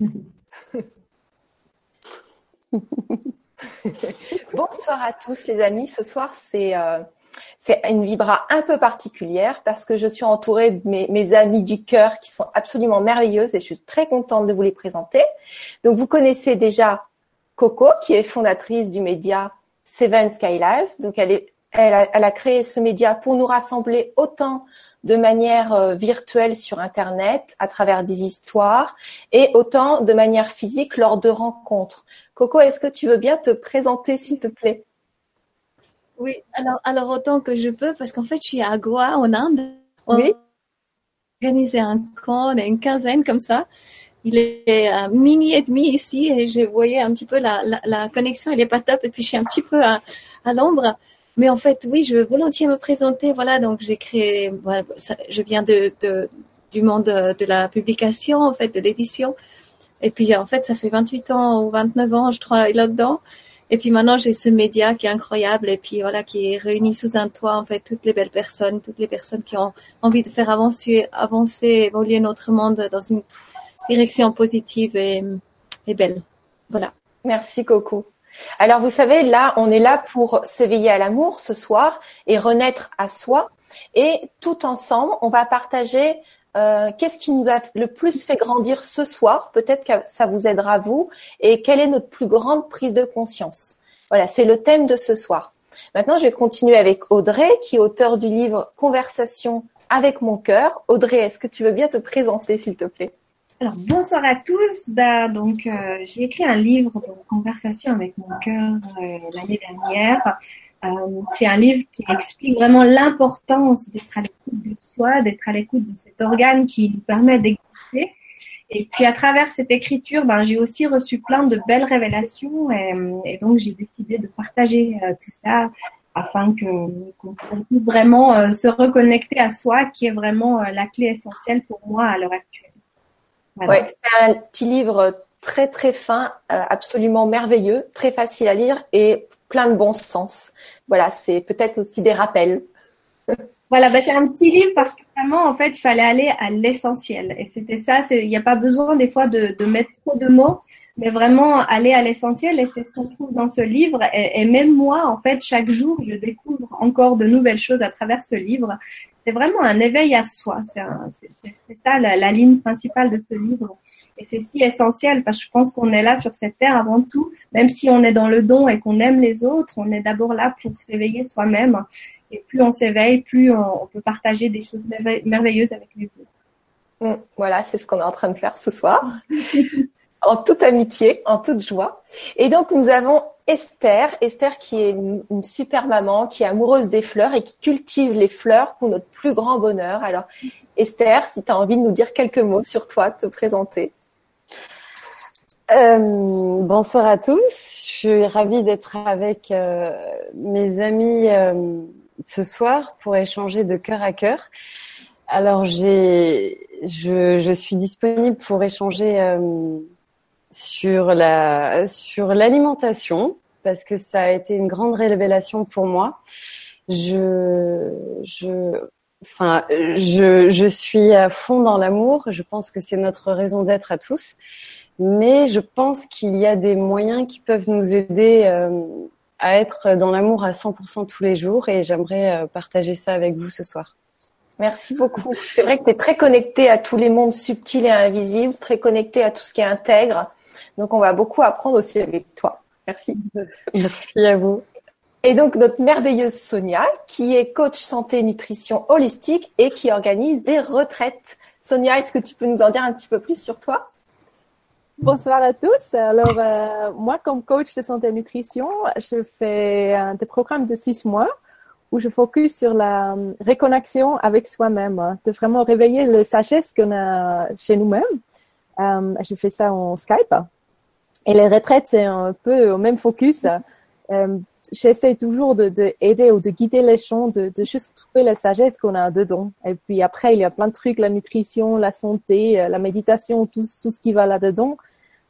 Bonsoir à tous les amis. Ce soir, c'est euh, c'est une vibra un peu particulière parce que je suis entourée de mes, mes amis du cœur qui sont absolument merveilleuses et je suis très contente de vous les présenter. Donc, vous connaissez déjà Coco, qui est fondatrice du média Seven Sky Life. Donc, elle a créé ce média pour nous rassembler autant de manière euh, virtuelle sur Internet, à travers des histoires, et autant de manière physique lors de rencontres. Coco, est-ce que tu veux bien te présenter, s'il te plaît? Oui, alors, alors autant que je peux, parce qu'en fait, je suis à Goa, en Inde. On Oui. a organisé un camp, on est une quinzaine comme ça. Il est à minuit et demi ici et je voyais un petit peu la, la, la connexion, elle est pas top et puis je suis un petit peu à, à l'ombre. Mais en fait, oui, je veux volontiers me présenter. Voilà, donc j'ai créé, je viens du monde de, de la publication, en fait, de l'édition. Et puis, en fait, ça fait 28 ans ou 29 ans, je travaille là-dedans. Et puis maintenant, j'ai ce média qui est incroyable et puis voilà, qui réunit sous un toit, en fait, toutes les belles personnes, toutes les personnes qui ont envie de faire avancer, avancer, évoluer notre monde dans une direction positive et, et belle. Voilà. Merci Coco. Alors vous savez, là, on est là pour s'éveiller à l'amour ce soir et renaître à soi. Et tout ensemble, on va partager euh, qu'est-ce qui nous a le plus fait grandir ce soir. Peut-être que ça vous aidera vous. Et quelle est notre plus grande prise de conscience. Voilà, c'est le thème de ce soir. Maintenant, je vais continuer avec Audrey, qui est auteur du livre Conversation avec mon cœur. Audrey, est-ce que tu veux bien te présenter, s'il te plaît? Alors bonsoir à tous. Bah donc euh, j'ai écrit un livre de conversation avec mon cœur euh, l'année dernière. Euh, c'est un livre qui explique vraiment l'importance d'être à l'écoute de soi, d'être à l'écoute de cet organe qui nous permet d'exister. Et puis à travers cette écriture, ben, j'ai aussi reçu plein de belles révélations et, et donc j'ai décidé de partager euh, tout ça afin que qu'on puisse vraiment euh, se reconnecter à soi, qui est vraiment euh, la clé essentielle pour moi à l'heure actuelle. Voilà. Ouais, c'est un petit livre très très fin, euh, absolument merveilleux, très facile à lire et plein de bon sens. Voilà, c'est peut-être aussi des rappels. Voilà, bah, c'est un petit livre parce que vraiment, en fait, il fallait aller à l'essentiel. Et c'était ça, il n'y a pas besoin des fois de, de mettre trop de mots, mais vraiment aller à l'essentiel. Et c'est ce qu'on trouve dans ce livre. Et, et même moi, en fait, chaque jour, je découvre encore de nouvelles choses à travers ce livre. C'est vraiment un éveil à soi. C'est ça la, la ligne principale de ce livre. Et c'est si essentiel parce que je pense qu'on est là sur cette terre avant tout, même si on est dans le don et qu'on aime les autres, on est d'abord là pour s'éveiller soi-même. Et plus on s'éveille, plus on, on peut partager des choses merveille- merveilleuses avec les autres. Mm, Voilà, c'est ce qu'on est en train de faire ce soir. en toute amitié, en toute joie. Et donc, nous avons Esther. Esther qui est une, super maman, qui est amoureuse des fleurs et qui cultive les fleurs pour notre plus grand bonheur. Alors, Esther, si tu as envie de nous dire quelques mots sur toi, te présenter. Euh, bonsoir à tous. Je suis ravie d'être avec euh, mes amis euh, ce soir pour échanger de cœur à cœur. Alors, j'ai, je, je suis disponible pour échanger euh, sur la sur l'alimentation parce que ça a été une grande révélation pour moi. Je je enfin je je suis à fond dans l'amour. Je pense que c'est notre raison d'être à tous mais je pense qu'il y a des moyens qui peuvent nous aider euh, à être dans l'amour à 100% tous les jours et j'aimerais euh, partager ça avec vous ce soir. Merci beaucoup. C'est vrai que tu es très connecté à tous les mondes subtils et invisibles, très connecté à tout ce qui est intègre. Donc, on va beaucoup apprendre aussi avec toi. Merci. Merci à vous. Et donc, notre merveilleuse Sonia, qui est coach santé nutrition holistique et qui organise des retraites. Sonia, est-ce que tu peux nous en dire un petit peu plus sur toi? Bonsoir à tous. Alors, euh, moi, comme coach de santé et nutrition, je fais euh, des programmes de six mois où je focus sur la euh, reconnexion avec soi-même, hein, de vraiment réveiller le sagesse qu'on a chez nous-mêmes. Euh, je fais ça en Skype. Et les retraites, c'est un peu au même focus. Euh, J'essaie toujours de, ou de guider les gens, de, juste trouver la sagesse qu'on a dedans. Et puis après, il y a plein de trucs, la nutrition, la santé, euh, la méditation, tout, ce qui va là-dedans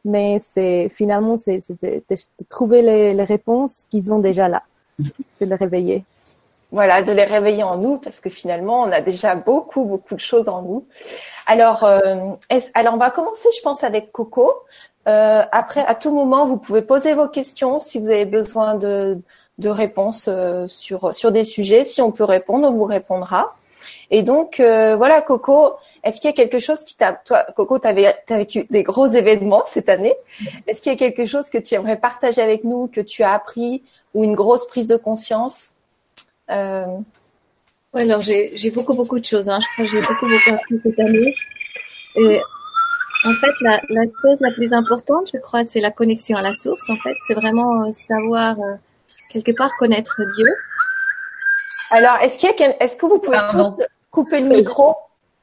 mais c'est finalement c'est de, trouver les, les réponses qu'ils ont déjà là, de les réveiller. voilà, de les réveiller en nous parce que finalement, on a déjà beaucoup, beaucoup de choses en nous. Alors, euh, alors on va commencer, je pense, avec Coco. Euh, après, à tout moment, vous pouvez poser vos questions si vous avez besoin de, de réponses euh, sur sur des sujets. Si on peut répondre, on vous répondra. Et donc, euh, voilà, Coco, est-ce qu'il y a quelque chose qui t'a, toi, Coco, tu as vécu des gros événements cette année. Est-ce qu'il y a quelque chose que tu aimerais partager avec nous, que tu as appris, ou une grosse prise de conscience? Euh... Ouais, alors j'ai beaucoup, beaucoup de choses. Hein. Je crois que j'ai beaucoup, beaucoup appris cette année. Et en fait, la, la, chose la plus importante, je crois, c'est la connexion à la source. En fait, c'est vraiment euh, savoir euh, quelque part connaître Dieu. Alors, est-ce qu'il y a, est-ce que vous pouvez couper le micro,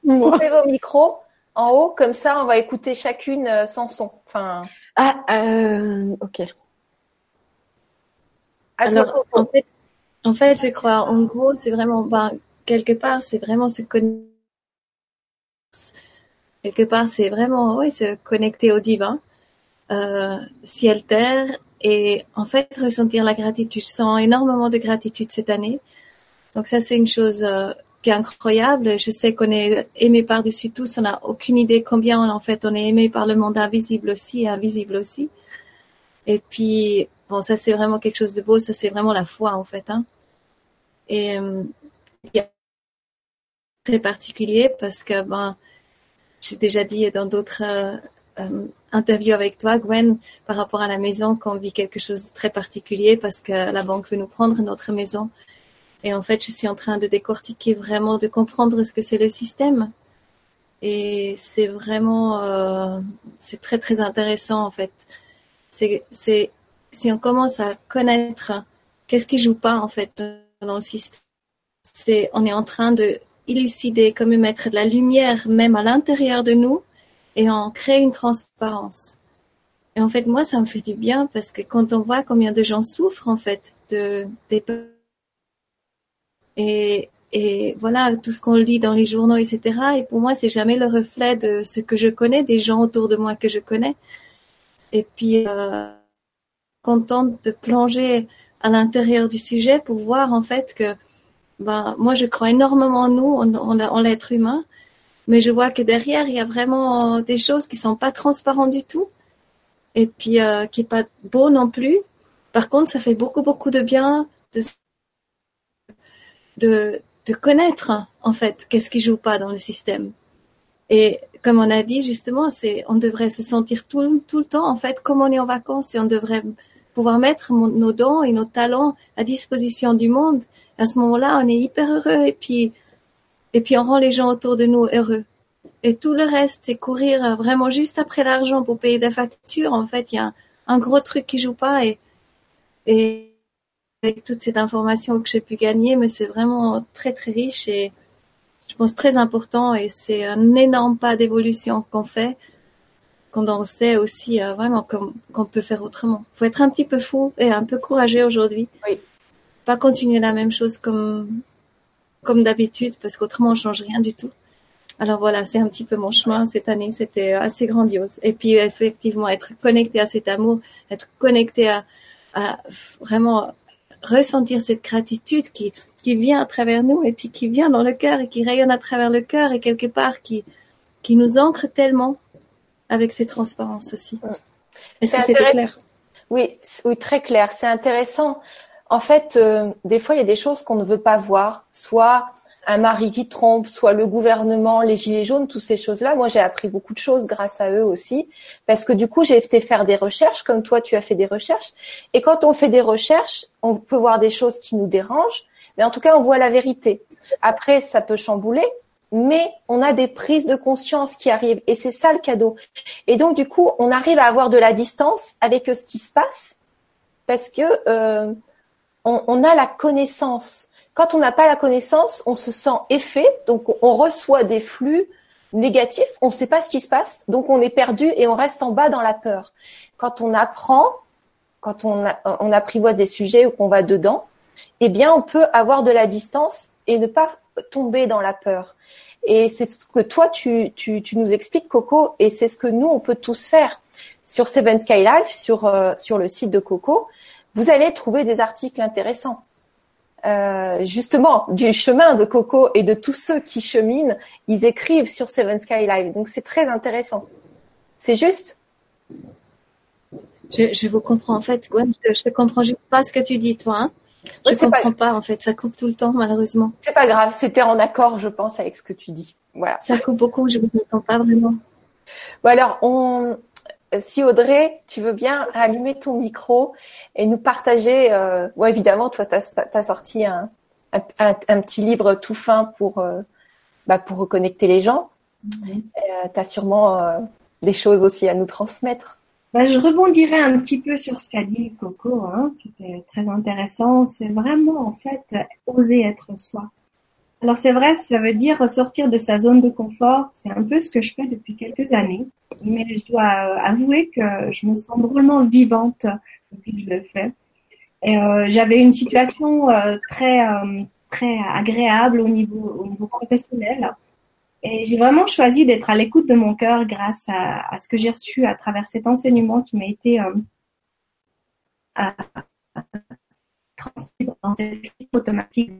couper vos micros en haut, comme ça, on va écouter chacune euh, sans son. Enfin. Ah, euh, ok. Alors, en fait, en fait, je crois, en gros, c'est vraiment, ben, quelque part, c'est vraiment se connecter. Quelque part, c'est vraiment, oui, se connecter au divin, euh, ciel, terre, et en fait, ressentir la gratitude. Je sens énormément de gratitude cette année. Donc ça, c'est une chose euh, qui est incroyable. Je sais qu'on est aimé par-dessus tout. On n'a aucune idée combien, en fait, on est aimé par le monde invisible aussi et invisible aussi. Et puis, bon, ça, c'est vraiment quelque chose de beau. Ça, c'est vraiment la foi, en fait. Hein. Et euh, très particulier parce que ben, j'ai déjà dit dans d'autres euh, euh, interviews avec toi, Gwen, par rapport à la maison, qu'on vit quelque chose de très particulier parce que la banque veut nous prendre notre maison. Et en fait, je suis en train de décortiquer vraiment, de comprendre ce que c'est le système. Et c'est vraiment, euh, c'est très très intéressant en fait. C'est, c'est si on commence à connaître qu'est-ce qui joue pas en fait dans le système. C'est, on est en train de élucider comment mettre de la lumière même à l'intérieur de nous et en créer une transparence. Et en fait, moi, ça me fait du bien parce que quand on voit combien de gens souffrent en fait de des et et voilà tout ce qu'on lit dans les journaux, etc. Et pour moi, c'est jamais le reflet de ce que je connais, des gens autour de moi que je connais. Et puis, euh, contente de plonger à l'intérieur du sujet pour voir en fait que ben, moi je crois énormément en nous, en, l'être humain, mais je vois que derrière il y a vraiment des choses qui sont pas transparentes du tout et puis euh, qui est pas beau non plus. Par contre, ça fait beaucoup beaucoup de bien de de, de connaître en fait qu'est-ce qui joue pas dans le système. Et comme on a dit justement, c'est on devrait se sentir tout, tout le temps en fait comme on est en vacances et on devrait pouvoir mettre nos dons et nos talents à disposition du monde. À ce moment-là, on est hyper heureux et puis, et puis on rend les gens autour de nous heureux. Et tout le reste, c'est courir vraiment juste après l'argent pour payer des factures. En fait, il y a un, gros truc qui joue pas et, et avec toute cette information que j'ai pu gagner, mais c'est vraiment très très riche et je pense très important et c'est un énorme pas d'évolution qu'on fait quand on sait aussi euh, vraiment qu'on peut faire autrement. Il faut être un petit peu fou et un peu courageux aujourd'hui. Oui. Pas continuer la même chose comme comme d'habitude parce qu'autrement on change rien du tout. Alors voilà, c'est un petit peu mon chemin cette année. C'était assez grandiose. Et puis effectivement, être connecté à cet amour, être connecté à, à vraiment ressentir cette gratitude qui qui vient à travers nous et puis qui vient dans le cœur et qui rayonne à travers le cœur et quelque part qui qui nous ancre tellement avec ces transparences aussi. Est-ce que c'était clair? Oui, oui, très clair. C'est intéressant. En fait, euh, des fois, il y a des choses qu'on ne veut pas voir, soit un mari qui trompe, soit le gouvernement, les gilets jaunes, toutes ces choses-là. Moi, j'ai appris beaucoup de choses grâce à eux aussi, parce que du coup, j'ai été faire des recherches, comme toi, tu as fait des recherches. Et quand on fait des recherches, on peut voir des choses qui nous dérangent, mais en tout cas, on voit la vérité. Après, ça peut chambouler, mais on a des prises de conscience qui arrivent et c'est ça le cadeau. Et donc du coup, on arrive à avoir de la distance avec ce qui se passe parce que euh, on, a la connaissance. Quand on n'a pas la connaissance, on se sent effet, donc on reçoit des flux négatifs, on ne sait pas ce qui se passe, donc on est perdu et on reste en bas dans la peur. Quand on apprend, quand on, on apprivoise des sujets ou qu'on va dedans, eh bien on peut avoir de la distance et ne pas tomber dans la peur. Et c'est ce que toi, tu, tu, nous expliques, Coco, et c'est ce que nous, on peut tous faire. Sur Seven Sky Life, sur, euh, sur le site de Coco, vous allez trouver des articles intéressants. euh, justement du chemin de Coco et de tous ceux qui cheminent, ils écrivent sur Seven Sky Live. Donc c'est très intéressant. C'est juste? Je, je, vous comprends en fait, Gwen. Je, ne comprends juste pas ce que tu dis, toi. Hein. Je ne comprends pas... en fait. Ça coupe tout le temps, malheureusement. C'est pas grave. C'était en accord, je pense, avec ce que tu dis. Voilà. Ça coupe beaucoup. Je vous entends pas vraiment. Bon alors, on, si Audrey, tu veux bien allumer ton micro et nous partager, euh, ouais, évidemment, toi, tu as, sorti un, un, un, petit livre tout fin pour, euh, bah, pour reconnecter les gens. Euh, tu as sûrement euh, des choses aussi à nous transmettre. Bah, je rebondirai un petit peu sur ce qu'a dit Coco. Hein. C'était très intéressant. C'est vraiment, en fait, oser être soi. Alors c'est vrai, ça veut dire ressortir de sa zone de confort. C'est un peu ce que je fais depuis quelques années. Mais je dois avouer que je me sens drôlement vivante depuis que je le fais. Et euh, j'avais une situation euh, très euh, très agréable au niveau au niveau professionnel. Et j'ai vraiment choisi d'être à l'écoute de mon cœur grâce à, ce que j'ai reçu à travers cet enseignement qui m'a été euh, transmis dans cette automatique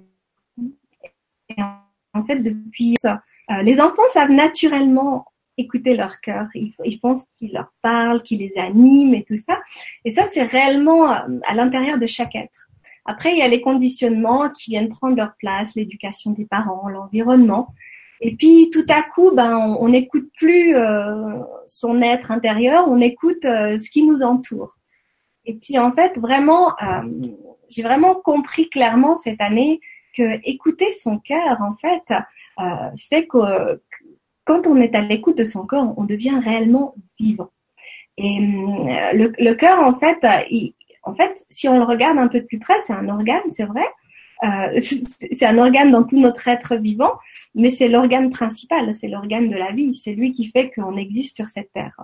en fait, depuis ça, euh, les enfants savent naturellement écouter leur cœur. Ils, pensent qu'il leur parle, qu'il les anime et tout ça. Et ça, c'est réellement euh, à l'intérieur de chaque être. Après, il y a les conditionnements qui viennent prendre leur place, l'éducation des parents, l'environnement. Et puis tout à coup, ben, on n'écoute plus euh, son être intérieur, on écoute ce qui nous entoure. Et puis en fait, vraiment, j'ai vraiment compris clairement cette année écouter son cœur, en fait, euh, fait que quand on est à l'écoute de son corps, on devient réellement vivant. Et euh, le, cœur, en fait, en fait, si on le regarde un peu de plus près, c'est un organe, c'est vrai. Euh, c'est un organe dans tout notre être vivant, mais c'est l'organe principal, c'est l'organe de la vie, c'est lui qui fait qu'on existe sur cette terre.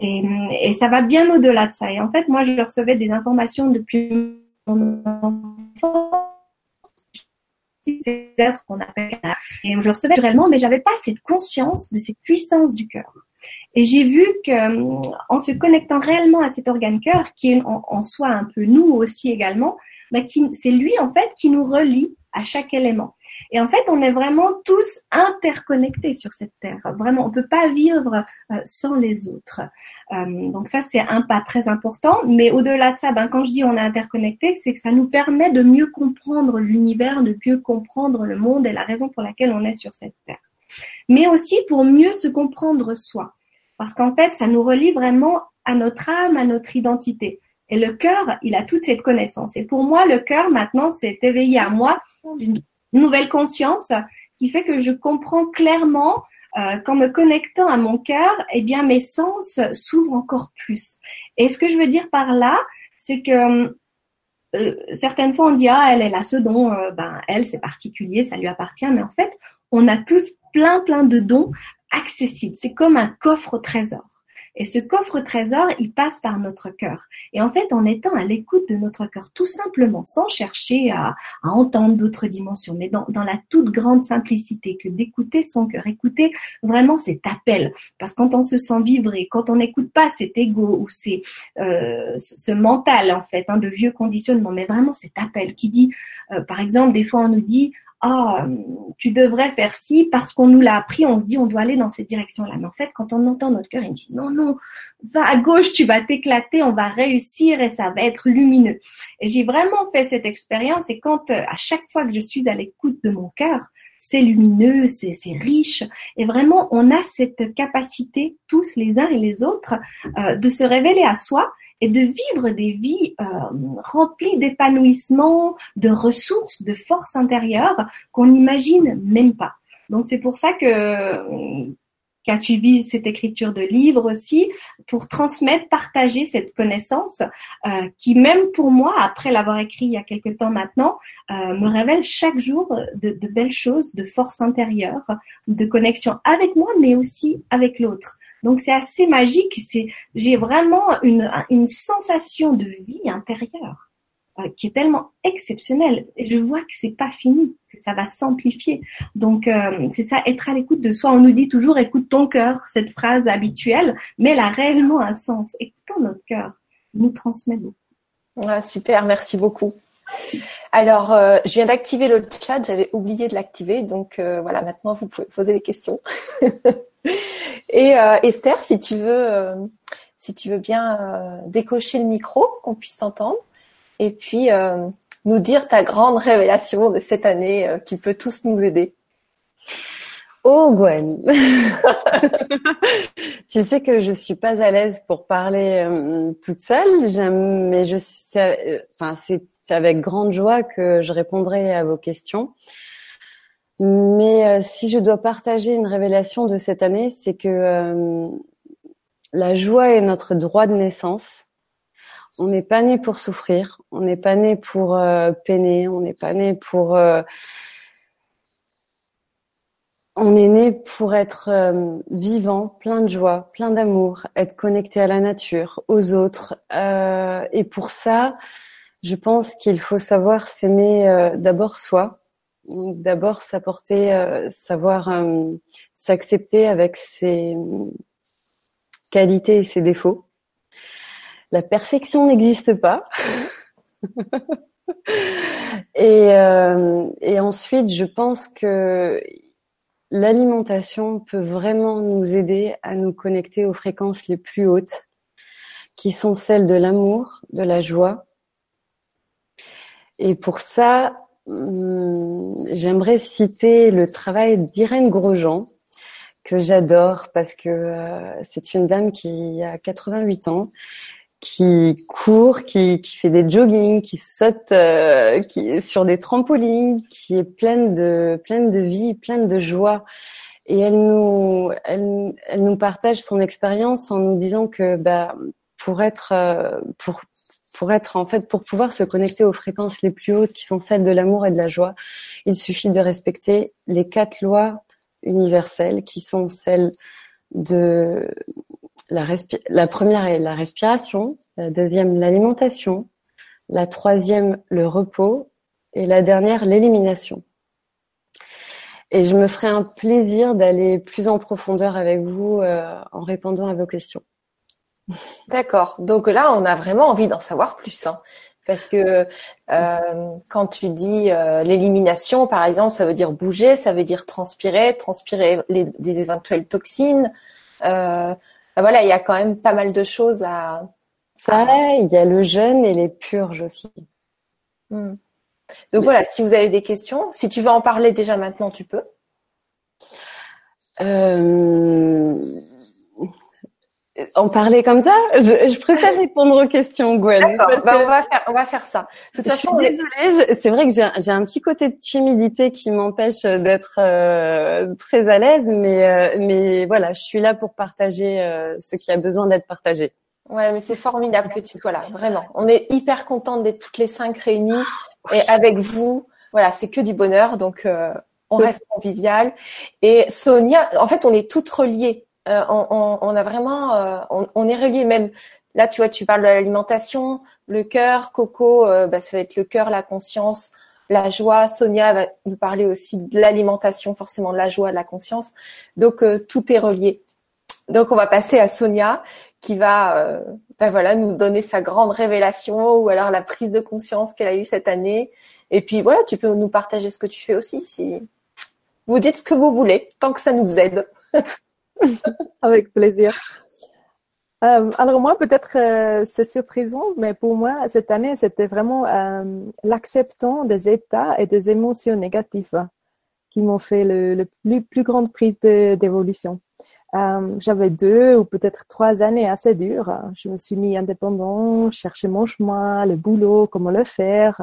Et, et ça va bien au-delà de ça. Et en fait, moi, je recevais des informations depuis mon enfance êtres qu'on appelle et je recevais réellement, mais j'avais pas cette conscience de cette puissance du cœur. Et j'ai vu que en se connectant réellement à cet organe cœur, qui est en, soi un peu nous aussi également, bah, c'est lui en fait qui nous relie à chaque élément. Et en fait, on est vraiment tous interconnectés sur cette terre. Vraiment, on peut pas vivre euh, sans les autres. Euh, donc ça, c'est un pas très important. Mais au-delà de ça, ben, quand je dis on est interconnectés, c'est que ça nous permet de mieux comprendre l'univers, de mieux comprendre le monde et la raison pour laquelle on est sur cette terre. Mais aussi pour mieux se comprendre soi. Parce qu'en fait, ça nous relie vraiment à notre âme, à notre identité. Et le cœur, il a toute cette connaissance. Et pour moi, le cœur, maintenant, c'est éveillé à moi d'une nouvelle conscience qui fait que je comprends clairement euh, qu'en me connectant à mon cœur, eh bien mes sens s'ouvrent encore plus. Et ce que je veux dire par là, c'est que euh, certaines fois on dit ah elle elle a ce don, euh, ben elle c'est particulier, ça lui appartient, mais en fait on a tous plein plein de dons accessibles. C'est comme un coffre au trésor. Et ce coffre trésor, il passe par notre cœur. Et en fait, en étant à l'écoute de notre cœur, tout simplement, sans chercher à, entendre d'autres dimensions, mais dans, la toute grande simplicité que d'écouter son cœur, écouter vraiment cet appel. Parce que quand on se sent vibrer, quand on n'écoute pas cet ego ou c'est euh, ce mental en fait hein, de vieux conditionnement, mais vraiment cet appel qui dit, euh, par exemple, des fois on nous dit ah, tu devrais faire ci parce qu'on nous l'a appris, on se dit on doit aller dans cette direction-là. Mais en fait, quand on entend notre cœur, il dit non, non, va à gauche, tu vas t'éclater, on va réussir et ça va être lumineux. Et j'ai vraiment fait cette expérience et quand euh, à chaque fois que je suis à l'écoute de mon cœur, c'est lumineux, c'est riche et vraiment on a cette capacité tous les uns et les autres euh, de se révéler à soi et de vivre des vies euh, remplies d'épanouissement, de ressources, de force intérieure qu'on n'imagine même pas. Donc c'est pour ça que qu'a suivi cette écriture de livre aussi pour transmettre, partager cette connaissance euh, qui même pour moi, après l'avoir écrit il y a quelque temps maintenant, euh, me révèle chaque jour de, de, belles choses, de force intérieure, de connexion avec moi, mais aussi avec l'autre. Donc c'est assez magique. C'est, j'ai vraiment une, une sensation de vie intérieure euh, qui est tellement exceptionnelle. Et je vois que c'est pas fini, que ça va s'amplifier. Donc euh, c'est ça, être à l'écoute de soi. On nous dit toujours écoute ton cœur, cette phrase habituelle, mais elle a réellement un sens. Écoutons notre cœur, nous transmet beaucoup. super, merci beaucoup. Alors, euh, je viens d'activer le chat, j'avais oublié de l'activer, donc euh, voilà, maintenant vous pouvez poser des questions. Et euh, Esther, si tu veux, si tu veux bien décocher le micro, qu'on puisse t'entendre, et puis nous dire ta grande révélation de cette année qui peut tous nous aider. Oh Gwen, tu sais que je suis pas à l'aise pour parler toute seule, mais je enfin c'est avec grande joie que je répondrai à vos questions. Mais euh, si je dois partager une révélation de cette année, c'est que euh, la joie est notre droit de naissance. On n'est pas né pour souffrir, on n'est pas né pour euh, peiner, on n'est pas né pour... on est né pour être vivant, plein de joie, plein d'amour, être connecté à la nature, aux autres. et pour ça, je pense qu'il faut savoir s'aimer euh, d'abord soi, d'abord s'apporter, euh, savoir euh, s'accepter avec ses qualités et ses défauts. La perfection n'existe pas. et, et ensuite, je pense que l'alimentation peut vraiment nous aider à nous connecter aux fréquences les plus hautes, qui sont celles de l'amour, de la joie, et pour ça, j'aimerais citer le travail d'Irène Grosjean, que j'adore parce que euh, c'est une dame qui a 88 ans, qui court, qui, qui fait des jogging, qui saute euh, qui sur des trampolines, qui est pleine de pleine de vie, pleine de joie. Et elle nous elle, elle nous partage son expérience en nous disant que bah pour être euh, pour pour être en fait pour pouvoir se connecter aux fréquences les plus hautes qui sont celles de l'amour et de la joie, il suffit de respecter les quatre lois universelles qui sont celles de la, la première est la respiration, la deuxième l'alimentation, la troisième le repos et la dernière l'élimination. Et je me ferai un plaisir d'aller plus en profondeur avec vous euh, en répondant à vos questions. D'accord. Donc là, on a vraiment envie d'en savoir plus. Hein. Parce que euh, quand tu dis euh, l'élimination, par exemple, ça veut dire bouger, ça veut dire transpirer, transpirer les, des éventuelles toxines. Euh, ben voilà, il y a quand même pas mal de choses à. Ça, il y a le jeûne et les purges aussi. Hmm. Donc voilà, si vous avez des questions, si tu veux en parler déjà maintenant, tu peux. Euh, en parler comme ça je, préfère répondre aux questions, Gwen. D'accord, bah, on, va faire, on va faire ça. De toute je façon, suis désolée, c'est vrai que j'ai un petit côté de timidité qui m'empêche d'être euh, très à l'aise, mais, euh, mais voilà, je suis là pour partager euh, ce qui a besoin d'être partagé. Ouais, mais c'est formidable que tu sois là, vraiment. On est hyper contente d'être toutes les cinq réunies et avec vous. Voilà, c'est que du bonheur, donc on reste convivial. Et Sonia, en fait, on est toutes reliées euh, on, a vraiment, euh, on, est relié même. Là, tu vois, tu parles de l'alimentation, le cœur, Coco, euh, bah, ça va être le cœur, la conscience, la joie. Sonia va nous parler aussi de l'alimentation, forcément de la joie, de la conscience. Donc tout est relié. Donc on va passer à Sonia qui va, bah, voilà, nous donner sa grande révélation ou alors la prise de conscience qu'elle a eue cette année. Et puis voilà, tu peux nous partager ce que tu fais aussi si vous dites ce que vous voulez, tant que ça nous aide. Avec plaisir. Euh, alors moi, peut-être euh, c'est surprisant, mais pour moi, cette année, c'était vraiment euh, l'acceptant des états et des émotions négatives qui m'ont fait le, plus, grande prise d'évolution. J'avais deux ou peut-être trois années assez dures. Je me suis mis indépendant, cherché mon chemin, le boulot, comment le faire,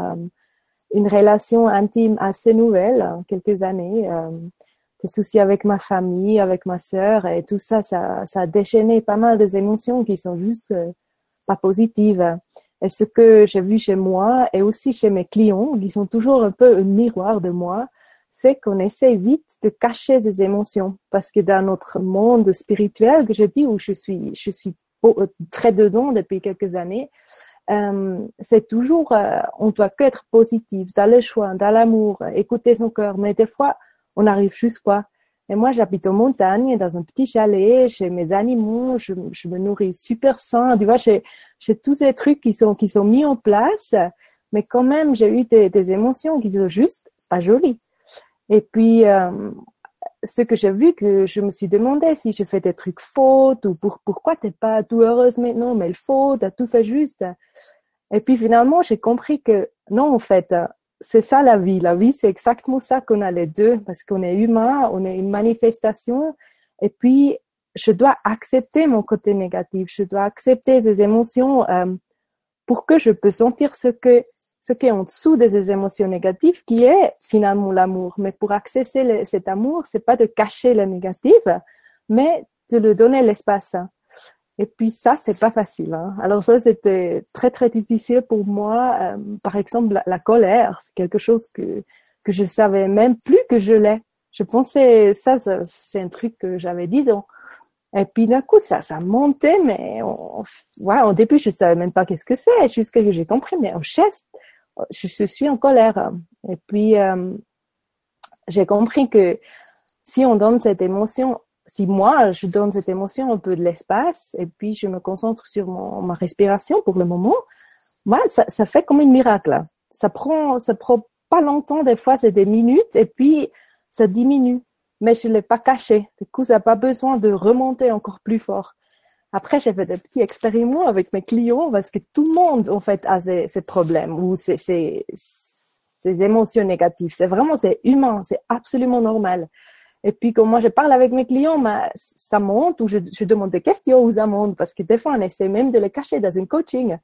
une relation intime assez nouvelle, quelques années des soucis avec ma famille, avec ma sœur et tout ça, ça, ça a déchaîné pas mal des émotions qui sont juste euh, pas positives. Et ce que j'ai vu chez moi et aussi chez mes clients, qui sont toujours un peu un miroir de moi, c'est qu'on essaie vite de cacher ces émotions parce que dans notre monde spirituel que je dis où je suis, je suis euh, très dedans depuis quelques années, euh, c'est toujours, euh, on doit être positif, dans le choix, dans l'amour, écouter son cœur. Mais des fois, on arrive juste quoi. Et moi, j'habite en montagne, dans un petit chalet, chez mes animaux, je, me nourris super sain. Tu vois, j'ai, tous ces trucs qui sont, qui sont mis en place mais quand même, j'ai eu des, émotions qui sont juste pas jolies. Et puis, euh, ce que j'ai vu, que je me suis demandé si je fais des trucs fautes ou pour, pourquoi t'es pas tout heureuse maintenant, mais le faut, t'as tout fait juste. Et puis finalement, j'ai compris que non, en fait, c'est ça la vie. La vie, c'est exactement ça qu'on a les deux, parce qu'on est humain, on est une manifestation. Et puis, je dois accepter mon côté négatif, je dois accepter ces émotions euh, pour que je peux sentir ce que ce qui est en dessous de ces émotions négatives, qui est finalement l'amour. Mais pour accéder cet amour, c'est pas de cacher le négatif, mais de le donner l'espace. Et puis ça, c'est pas facile. Hein. Alors ça, c'était très très difficile pour moi. Euh, par exemple, la, colère, c'est quelque chose que que je savais même plus que je l'ai. Je pensais ça, c'est un truc que j'avais 10 ans. Et puis d'un coup, ça, ça montait, mais ouais, au début, je savais même pas qu'est-ce que c'est, jusqu'à ce que j'ai compris. Mais en chest, je, suis en colère. Et puis, euh, j'ai compris que si on donne cette émotion, si moi, je donne cette émotion un peu de l'espace, et puis je me concentre sur mon, ma respiration pour le moment, moi, ça, fait comme un miracle. Ça prend, ça prend pas longtemps, des fois, c'est des minutes, et puis ça diminue mais je ne l'ai pas caché. Du coup, ça n'a pas besoin de remonter encore plus fort. Après, j'ai fait des petits expériments avec mes clients parce que tout le monde, en fait, a ces, ces problèmes ou ces, ces, ces émotions négatives. C'est vraiment, c'est humain, c'est absolument normal. Et puis, quand moi je parle avec mes clients, bah, ça monte ou je, je demande des questions ou ça monte parce que des fois, on essaie même de les cacher dans un coaching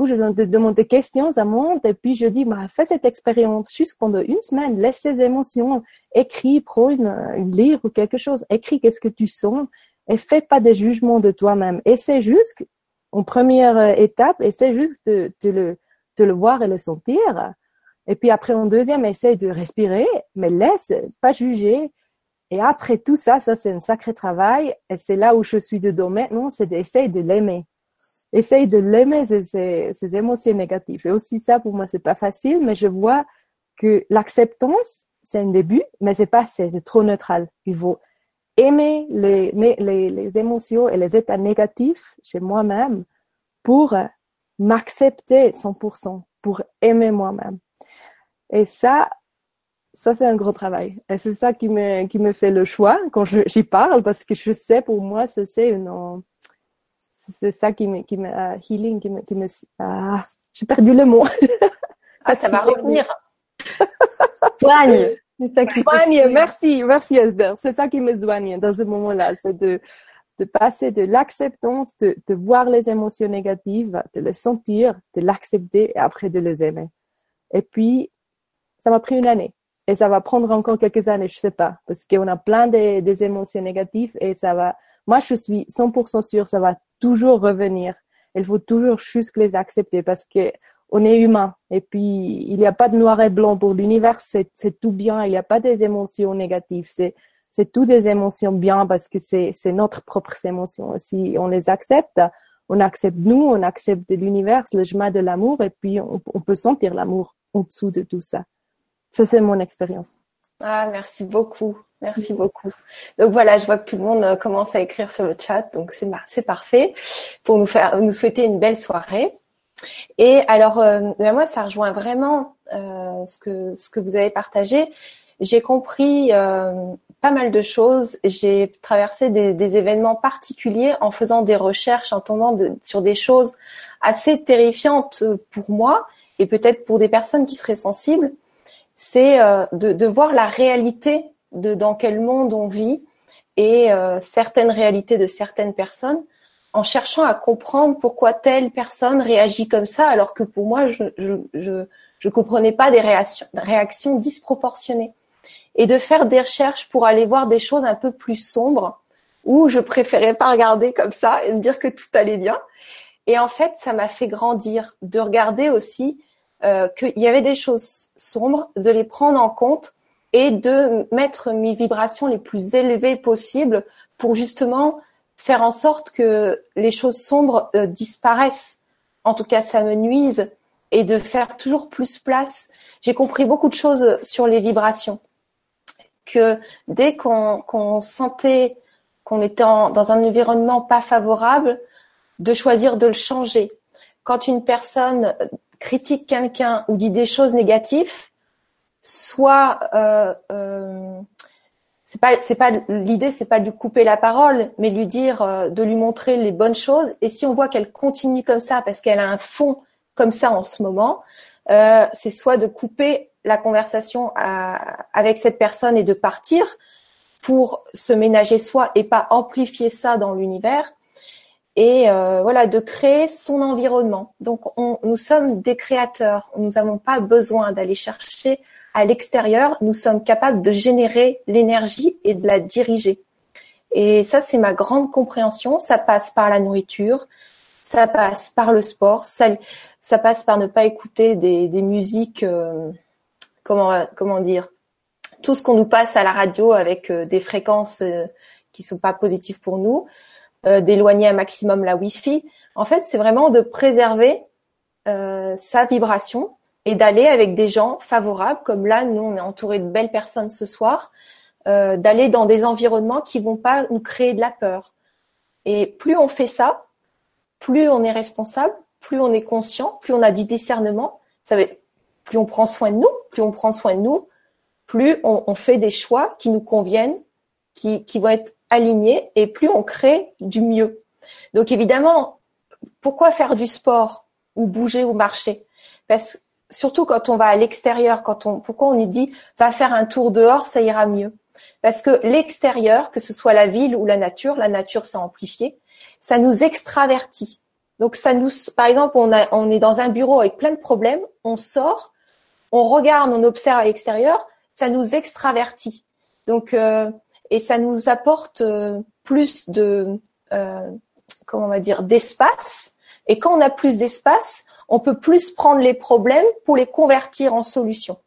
coup, je demande des questions, ça monte, et puis je dis, bah, fais cette expérience juste pendant une semaine, laisse ces émotions, écris, prends une, une livre ou quelque chose, écris qu'est-ce que tu sens, et fais pas de jugement de toi-même. Essaie juste, en première euh, étape, essaie juste de, de, le, de le voir et le sentir. Et puis après, en deuxième, essaie de respirer, mais laisse, pas juger. Et après tout ça, ça c'est un sacré travail. Et c'est là où je suis dedans maintenant, c'est d'essayer de l'aimer essaye de l'aimer, ces, ces, émotions négatives. Et aussi ça, pour moi, c'est pas facile, mais je vois que l'acceptance, c'est un début, mais c'est pas assez, c'est trop neutral. Il faut aimer les, les, les émotions et les états négatifs chez moi-même pour m'accepter 100%, pour aimer moi-même. Et ça, ça c'est un gros travail. Et c'est ça qui me, qui me fait le choix quand j'y parle, parce que je sais pour moi, c'est une, c'est ça qui me, qui me uh, healing, qui me, qui me ah, j'ai perdu le mot. ah, ça va revenir. soigne. Ça qui soigne. Merci, merci Esther. C'est ça qui me soigne dans ce moment-là, c'est de de passer de l'acceptance, de, de voir les émotions négatives, de les sentir, de l'accepter et après de les aimer. Et puis, ça m'a pris une année. Et ça va prendre encore quelques années, je sais pas, parce qu'on a plein de, des émotions négatives et ça va, moi, je suis 100% sûre, ça va toujours revenir. Il faut toujours juste les accepter parce que on est humain. Et puis, il n'y a pas de noir et blanc pour l'univers, c'est, tout bien. Il n'y a pas des émotions négatives. C'est, c'est tout des émotions bien parce que c'est, c'est notre propre émotion. Si on les accepte, on accepte nous, on accepte l'univers, le chemin de l'amour, et puis on peut sentir l'amour en dessous de tout ça. Ça, c'est mon expérience. Ah, merci beaucoup. Merci beaucoup. Donc voilà, je vois que tout le monde euh, commence à écrire sur le chat, donc c'est c'est parfait pour nous faire nous souhaiter une belle soirée. Et alors euh, moi, ça rejoint vraiment euh, ce que ce que vous avez partagé. J'ai compris euh, pas mal de choses. J'ai traversé des, des, événements particuliers en faisant des recherches, en tombant de, sur des choses assez terrifiantes pour moi et peut-être pour des personnes qui seraient sensibles. C'est de, de voir la réalité de dans quel monde on vit et euh, certaines réalités de certaines personnes en cherchant à comprendre pourquoi telle personne réagit comme ça alors que pour moi je je je, je comprenais pas des réactions réactions disproportionnées. Et de faire des recherches pour aller voir des choses un peu plus sombres où je préférais pas regarder comme ça et me dire que tout allait bien. Et en fait ça m'a fait grandir de regarder aussi euh, qu'il y avait des choses sombres de les prendre en compte et de mettre mes vibrations les plus élevées possibles pour justement faire en sorte que les choses sombres euh, disparaissent. En tout cas, ça me nuise et de faire toujours plus place. J'ai compris beaucoup de choses sur les vibrations. Que dès qu'on sentait qu'on était dans un environnement pas favorable, de choisir de le changer. Quand une personne critique quelqu'un ou dit des choses négatives, soit euh, euh, c'est pas c'est pas l'idée c'est pas de lui couper la parole mais lui dire euh, de lui montrer les bonnes choses. Et si on voit qu'elle continue comme ça parce qu'elle a un fond comme ça en ce moment euh, c'est soit de couper la conversation avec cette personne et de partir pour se ménager soi et pas amplifier ça dans l'univers et euh, voilà de créer son environnement. Donc on, nous sommes des créateurs. Nous n'avons pas besoin d'aller chercher à l'extérieur, nous sommes capables de générer l'énergie et de la diriger. Et ça, c'est ma grande compréhension. Ça passe par la nourriture, ça passe par le sport, ça, ça passe par ne pas écouter des, des musiques, euh, comment, comment dire, tout ce qu'on nous passe à la radio avec euh, des fréquences euh, qui sont pas positives pour nous, d'éloigner un maximum la Wi-Fi. En fait, c'est vraiment de préserver sa vibration et d'aller avec des gens favorables, comme là, nous, on est entouré de belles personnes ce soir, euh, d'aller dans des environnements qui vont pas nous créer de la peur. Et plus on fait ça, plus on est responsable, plus on est conscient, plus on a du discernement. Ça veut, plus on prend soin de nous, plus on prend soin de nous, plus on, on fait des choix qui nous conviennent, qui, qui vont être alignés, et plus on crée du mieux. Donc évidemment, pourquoi faire du sport ou bouger ou marcher? Parce surtout quand on va à l'extérieur, quand on, pourquoi on y dit va faire un tour dehors, ça ira mieux. Parce que l'extérieur, que ce soit la ville ou la nature, la nature c'est amplifié, ça nous extravertit. Donc ça nous, par exemple, on, a, on est dans un bureau avec plein de problèmes, on sort, on regarde, on observe à l'extérieur, ça nous extravertit. Donc euh, et ça nous apporte euh, plus de, euh, comment on va dire, d'espace. Et quand on a plus d'espace, on peut plus prendre les problèmes pour les convertir en solutions.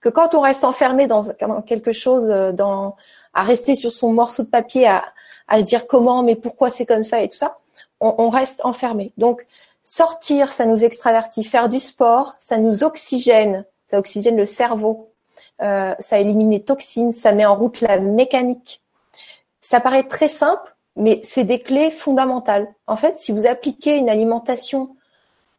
Que quand on reste enfermé dans, quelque chose, euh, à rester sur son morceau de papier, à, à se dire comment, mais pourquoi c'est comme ça et tout ça, on, reste enfermé. Donc, sortir, ça nous extravertit. Faire du sport, ça nous oxygène, ça oxygène le cerveau, euh, ça élimine les toxines, ça met en route la mécanique. Ça paraît très simple, mais c'est des clés fondamentales. En fait, si vous appliquez une alimentation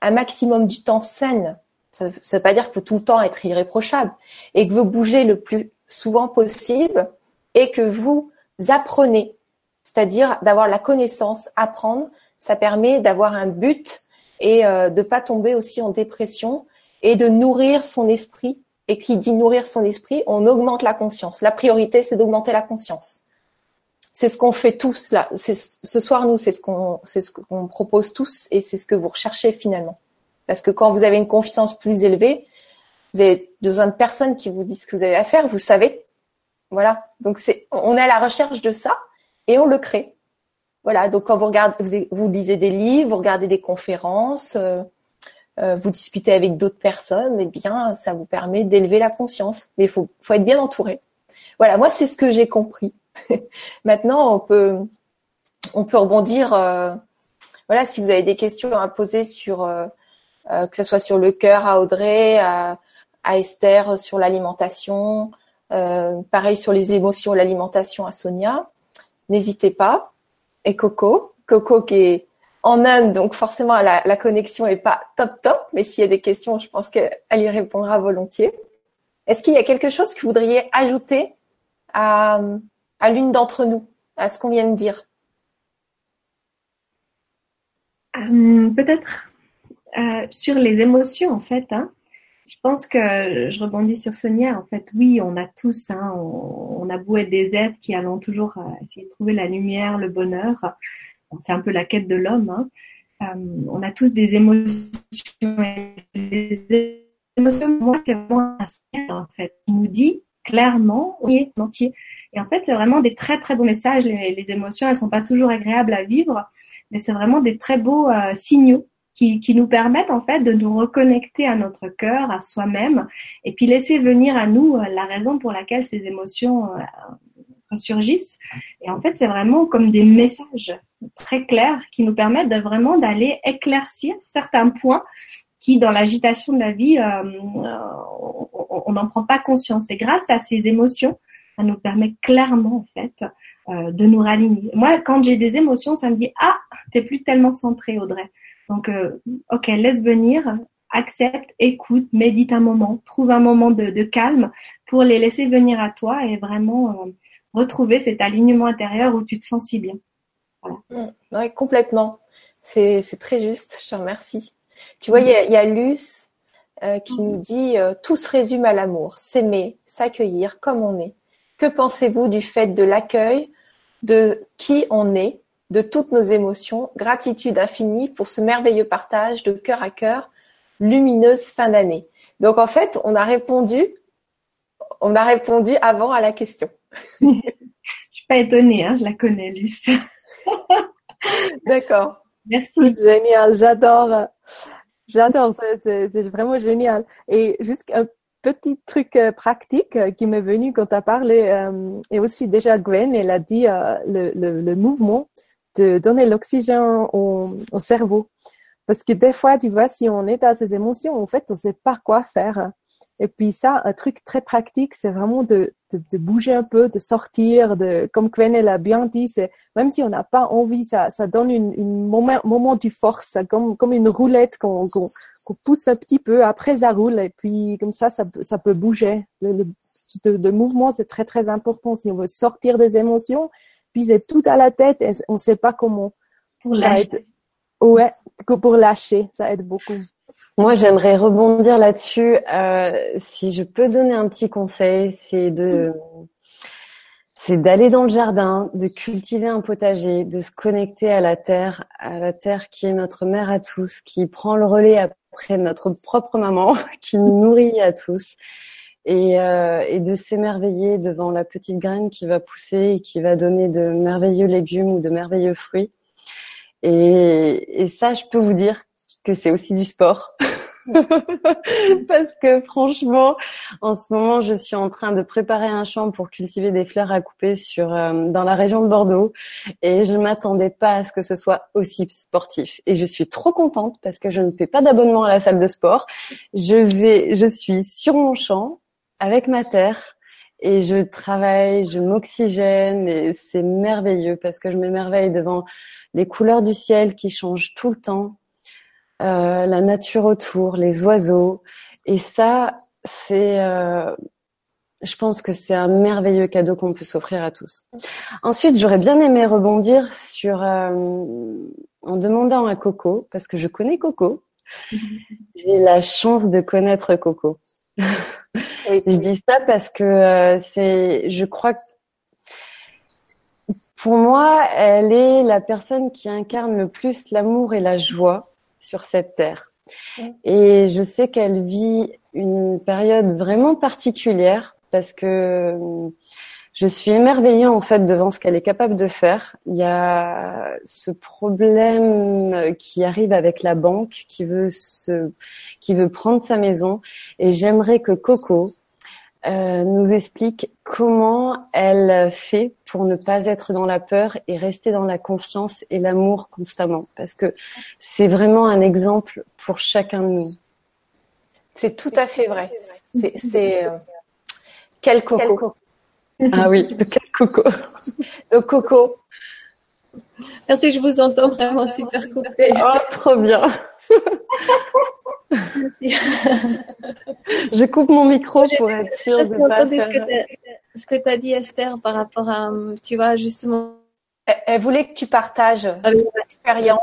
un maximum du temps saine. Ça ne veut pas dire qu'il tout le temps être irréprochable et que vous bougez le plus souvent possible et que vous apprenez, c'est-à-dire d'avoir la connaissance, apprendre, ça permet d'avoir un but et euh, de pas tomber aussi en dépression et de nourrir son esprit. Et qui dit nourrir son esprit, on augmente la conscience. La priorité, c'est d'augmenter la conscience. C'est ce qu'on fait tous là. Ce soir, nous, c'est ce qu'on, propose tous, et c'est ce que vous recherchez finalement. Parce que quand vous avez une confiance plus élevée, vous avez besoin de personnes qui vous disent ce que vous avez à faire. Vous savez, voilà. Donc on est à la recherche de ça et on le crée. Voilà. Donc quand vous regardez, vous, lisez des livres, vous regardez des conférences, euh, vous discutez avec d'autres personnes, eh bien, ça vous permet d'élever la conscience. Mais il faut, faut être bien entouré. Voilà. Moi, c'est ce que j'ai compris. Maintenant, on peut, on peut rebondir. Euh, voilà, si vous avez des questions à poser sur, euh, euh, que ce soit sur le cœur à Audrey, à, Esther sur l'alimentation, pareil sur les émotions, l'alimentation à Sonia, n'hésitez pas. Et Coco, Coco qui est en Inde, donc forcément la, connexion est pas top top, mais s'il y a des questions, je pense qu'elle y répondra volontiers. Est-ce qu'il y a quelque chose que vous voudriez ajouter à, l'une d'entre nous, à ce qu'on vient de dire? Euh, Peut-être euh, sur les émotions, en fait. Hein. Je pense que je rebondis sur Sonia. En fait, oui, on a tous, hein, on, a beau être des êtres qui allons toujours euh, essayer de trouver la lumière, le bonheur. C'est un peu la quête de l'homme. Hein. on a tous des émotions. Les émotions, moi, c'est vraiment un en fait. Il nous dit clairement, on est entier. Et en fait, c'est vraiment des très très beaux messages. Les, les, émotions, elles sont pas toujours agréables à vivre, mais c'est vraiment des très beaux euh, signaux qui, qui, nous permettent en fait de nous reconnecter à notre cœur, à soi-même, et puis laisser venir à nous euh, la raison pour laquelle ces émotions euh, ressurgissent. Et en fait, c'est vraiment comme des messages très clairs qui nous permettent de vraiment d'aller éclaircir certains points qui, dans l'agitation de la vie, on n'en prend pas conscience. Et grâce à ces émotions, ça nous permet clairement en fait euh, de nous raligner. Moi, quand j'ai des émotions, ça me dit ah, t'es plus tellement centré, Audrey. Donc, euh, ok, laisse venir, accepte, écoute, médite un moment, trouve un moment de, calme pour les laisser venir à toi et vraiment euh, retrouver cet alignement intérieur où tu te sens si bien. Voilà. Mm. Oui, complètement. C'est très juste. Je te remercie. Tu vois, il y a, Luce euh, qui nous dit euh, tout se résume à l'amour, s'aimer, s'accueillir comme on est. Que pensez-vous du fait de l'accueil de qui on est, de toutes nos émotions, gratitude infinie pour ce merveilleux partage de cœur à cœur, lumineuse fin d'année. Donc en fait, on a répondu, on a répondu avant à la question. je suis pas étonnée, hein, je la connais, Luce. D'accord. Merci. Génial, j'adore. J'adore, c'est vraiment génial. Et juste un petit truc euh, pratique euh, qui m'est venu quand tu as parlé, euh, et aussi déjà Gwen, elle a dit le, le, le, mouvement de donner l'oxygène au, au, cerveau. Parce que des fois, tu vois, si on est à ces émotions, en fait, on ne sait pas quoi faire. Et puis ça, un truc très pratique, c'est vraiment de, de, de, bouger un peu, de sortir, de, comme Gwen l'a bien dit, c'est même si on n'a pas envie, ça, ça donne une, une moment, moment de force, comme, comme une roulette qu'on qu'on pousse un petit peu, après ça roule, et puis comme ça, ça, ça peut bouger. Le, le, mouvement, c'est très très important si on veut sortir des émotions, puis c'est tout à la tête et on ne sait pas comment. Pour lâcher. Ouais, pour lâcher, ça aide beaucoup. Moi, j'aimerais rebondir là-dessus. Euh, si je peux donner un petit conseil, c'est de c'est d'aller dans le jardin, de cultiver un potager, de se connecter à la terre, à la terre qui est notre mère à tous, qui prend le relais après notre propre maman, qui nous nourrit à tous, et, euh, et de s'émerveiller devant la petite graine qui va pousser et qui va donner de merveilleux légumes ou de merveilleux fruits. Et, et ça, je peux vous dire que c'est aussi du sport. Parce que franchement, en ce moment, je suis en train de préparer un champ pour cultiver des fleurs à couper sur euh, dans la région de Bordeaux et je m'attendais pas à ce que ce soit aussi sportif. Et je suis trop contente parce que je ne fais pas d'abonnement à la salle de sport. Je vais, je suis sur mon champ avec ma terre et je travaille, je m'oxygène et c'est merveilleux parce que je m'émerveille devant les couleurs du ciel qui changent tout le temps euh, la nature autour, les oiseaux. Et ça, c'est, euh, je pense que c'est un merveilleux cadeau qu'on peut s'offrir à tous. Ensuite, j'aurais bien aimé rebondir sur, euh, en demandant à Coco, parce que je connais Coco. J'ai la chance de connaître Coco. je dis ça parce que c'est, je crois que pour moi, elle est la personne qui incarne le plus l'amour et la joie sur cette terre. Et je sais qu'elle vit une période vraiment particulière parce que euh, je suis émerveillée en fait devant ce qu'elle est capable de faire. Il y a ce problème qui arrive avec la banque qui veut se, qui veut prendre sa maison et j'aimerais que Coco euh, nous explique comment elle fait pour ne pas être dans la peur et rester dans la confiance et l'amour constamment. Parce que c'est vraiment un exemple pour chacun de nous. C'est tout à fait vrai. C'est euh, quel coco. Ah oui, quel coco. Le coco. Merci, je vous entends vraiment super coupé. Oh, trop bien. je coupe mon micro pour être sûre de ne pas faire... Ce que tu as dit, Esther, par rapport à, tu vois, justement... Elle, voulait que tu partages l'expérience.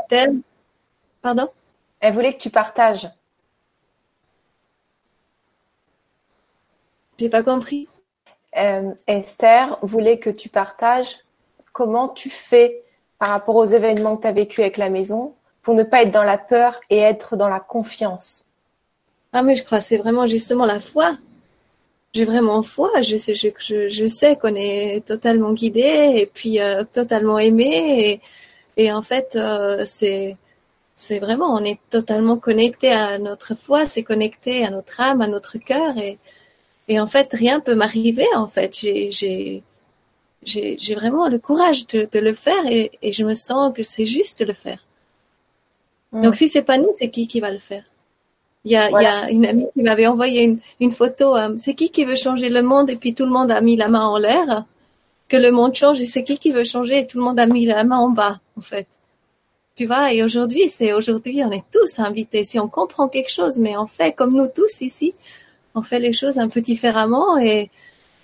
Pardon? Elle voulait que tu partages. J'ai pas compris. Euh, Esther voulait que tu partages comment tu fais par rapport aux événements que tu as vécu avec la maison pour ne pas être dans la peur et être dans la confiance. Ah mais je crois c'est vraiment justement la foi. J'ai vraiment foi. Je, je, je, sais qu'on est totalement guidé et puis euh, totalement aimé et, en fait euh, c'est vraiment on est totalement connecté à notre foi, c'est connecté à notre âme, à notre cœur et et en fait rien peut m'arriver en fait. J'ai j'ai vraiment le courage de, de le faire et, et je me sens que c'est juste de le faire. Donc si c'est pas nous, c'est qui qui va le faire? Il y, a, il y a une amie qui m'avait envoyé une, une photo. Euh, c'est qui qui veut changer le monde? Et puis tout le monde a mis la main en l'air. Que le monde change. Et c'est qui qui veut changer? Et tout le monde a mis la main en bas, en fait. Tu vois, et aujourd'hui, c'est aujourd'hui, on est tous invités. Si on comprend quelque chose, mais on fait comme nous tous ici, on fait les choses un peu différemment et,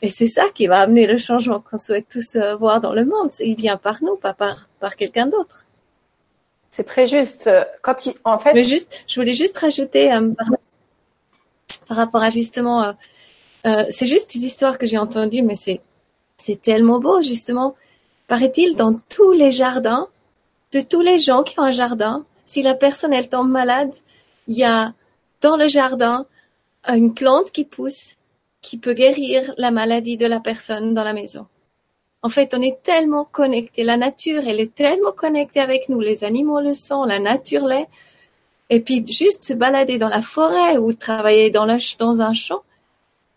et c'est ça qui va amener le changement qu'on souhaite tous euh, voir dans le monde. Il vient par nous, pas par, par quelqu'un d'autre. C'est très juste. Quand il, en fait. Juste, je voulais juste rajouter euh, par, rapport à justement, euh, euh, c'est juste des histoires que j'ai entendues, mais c'est c'est tellement beau justement. Paraît-il dans tous les jardins, de tous les gens qui ont un jardin, si la personne elle tombe malade, il y a dans le jardin une plante qui pousse qui peut guérir la maladie de la personne dans la maison. En fait, on est tellement connecté. La nature, elle est tellement connectée avec nous. Les animaux le sont, la nature l'est. Et puis, juste se balader dans la forêt ou travailler dans, dans un champ,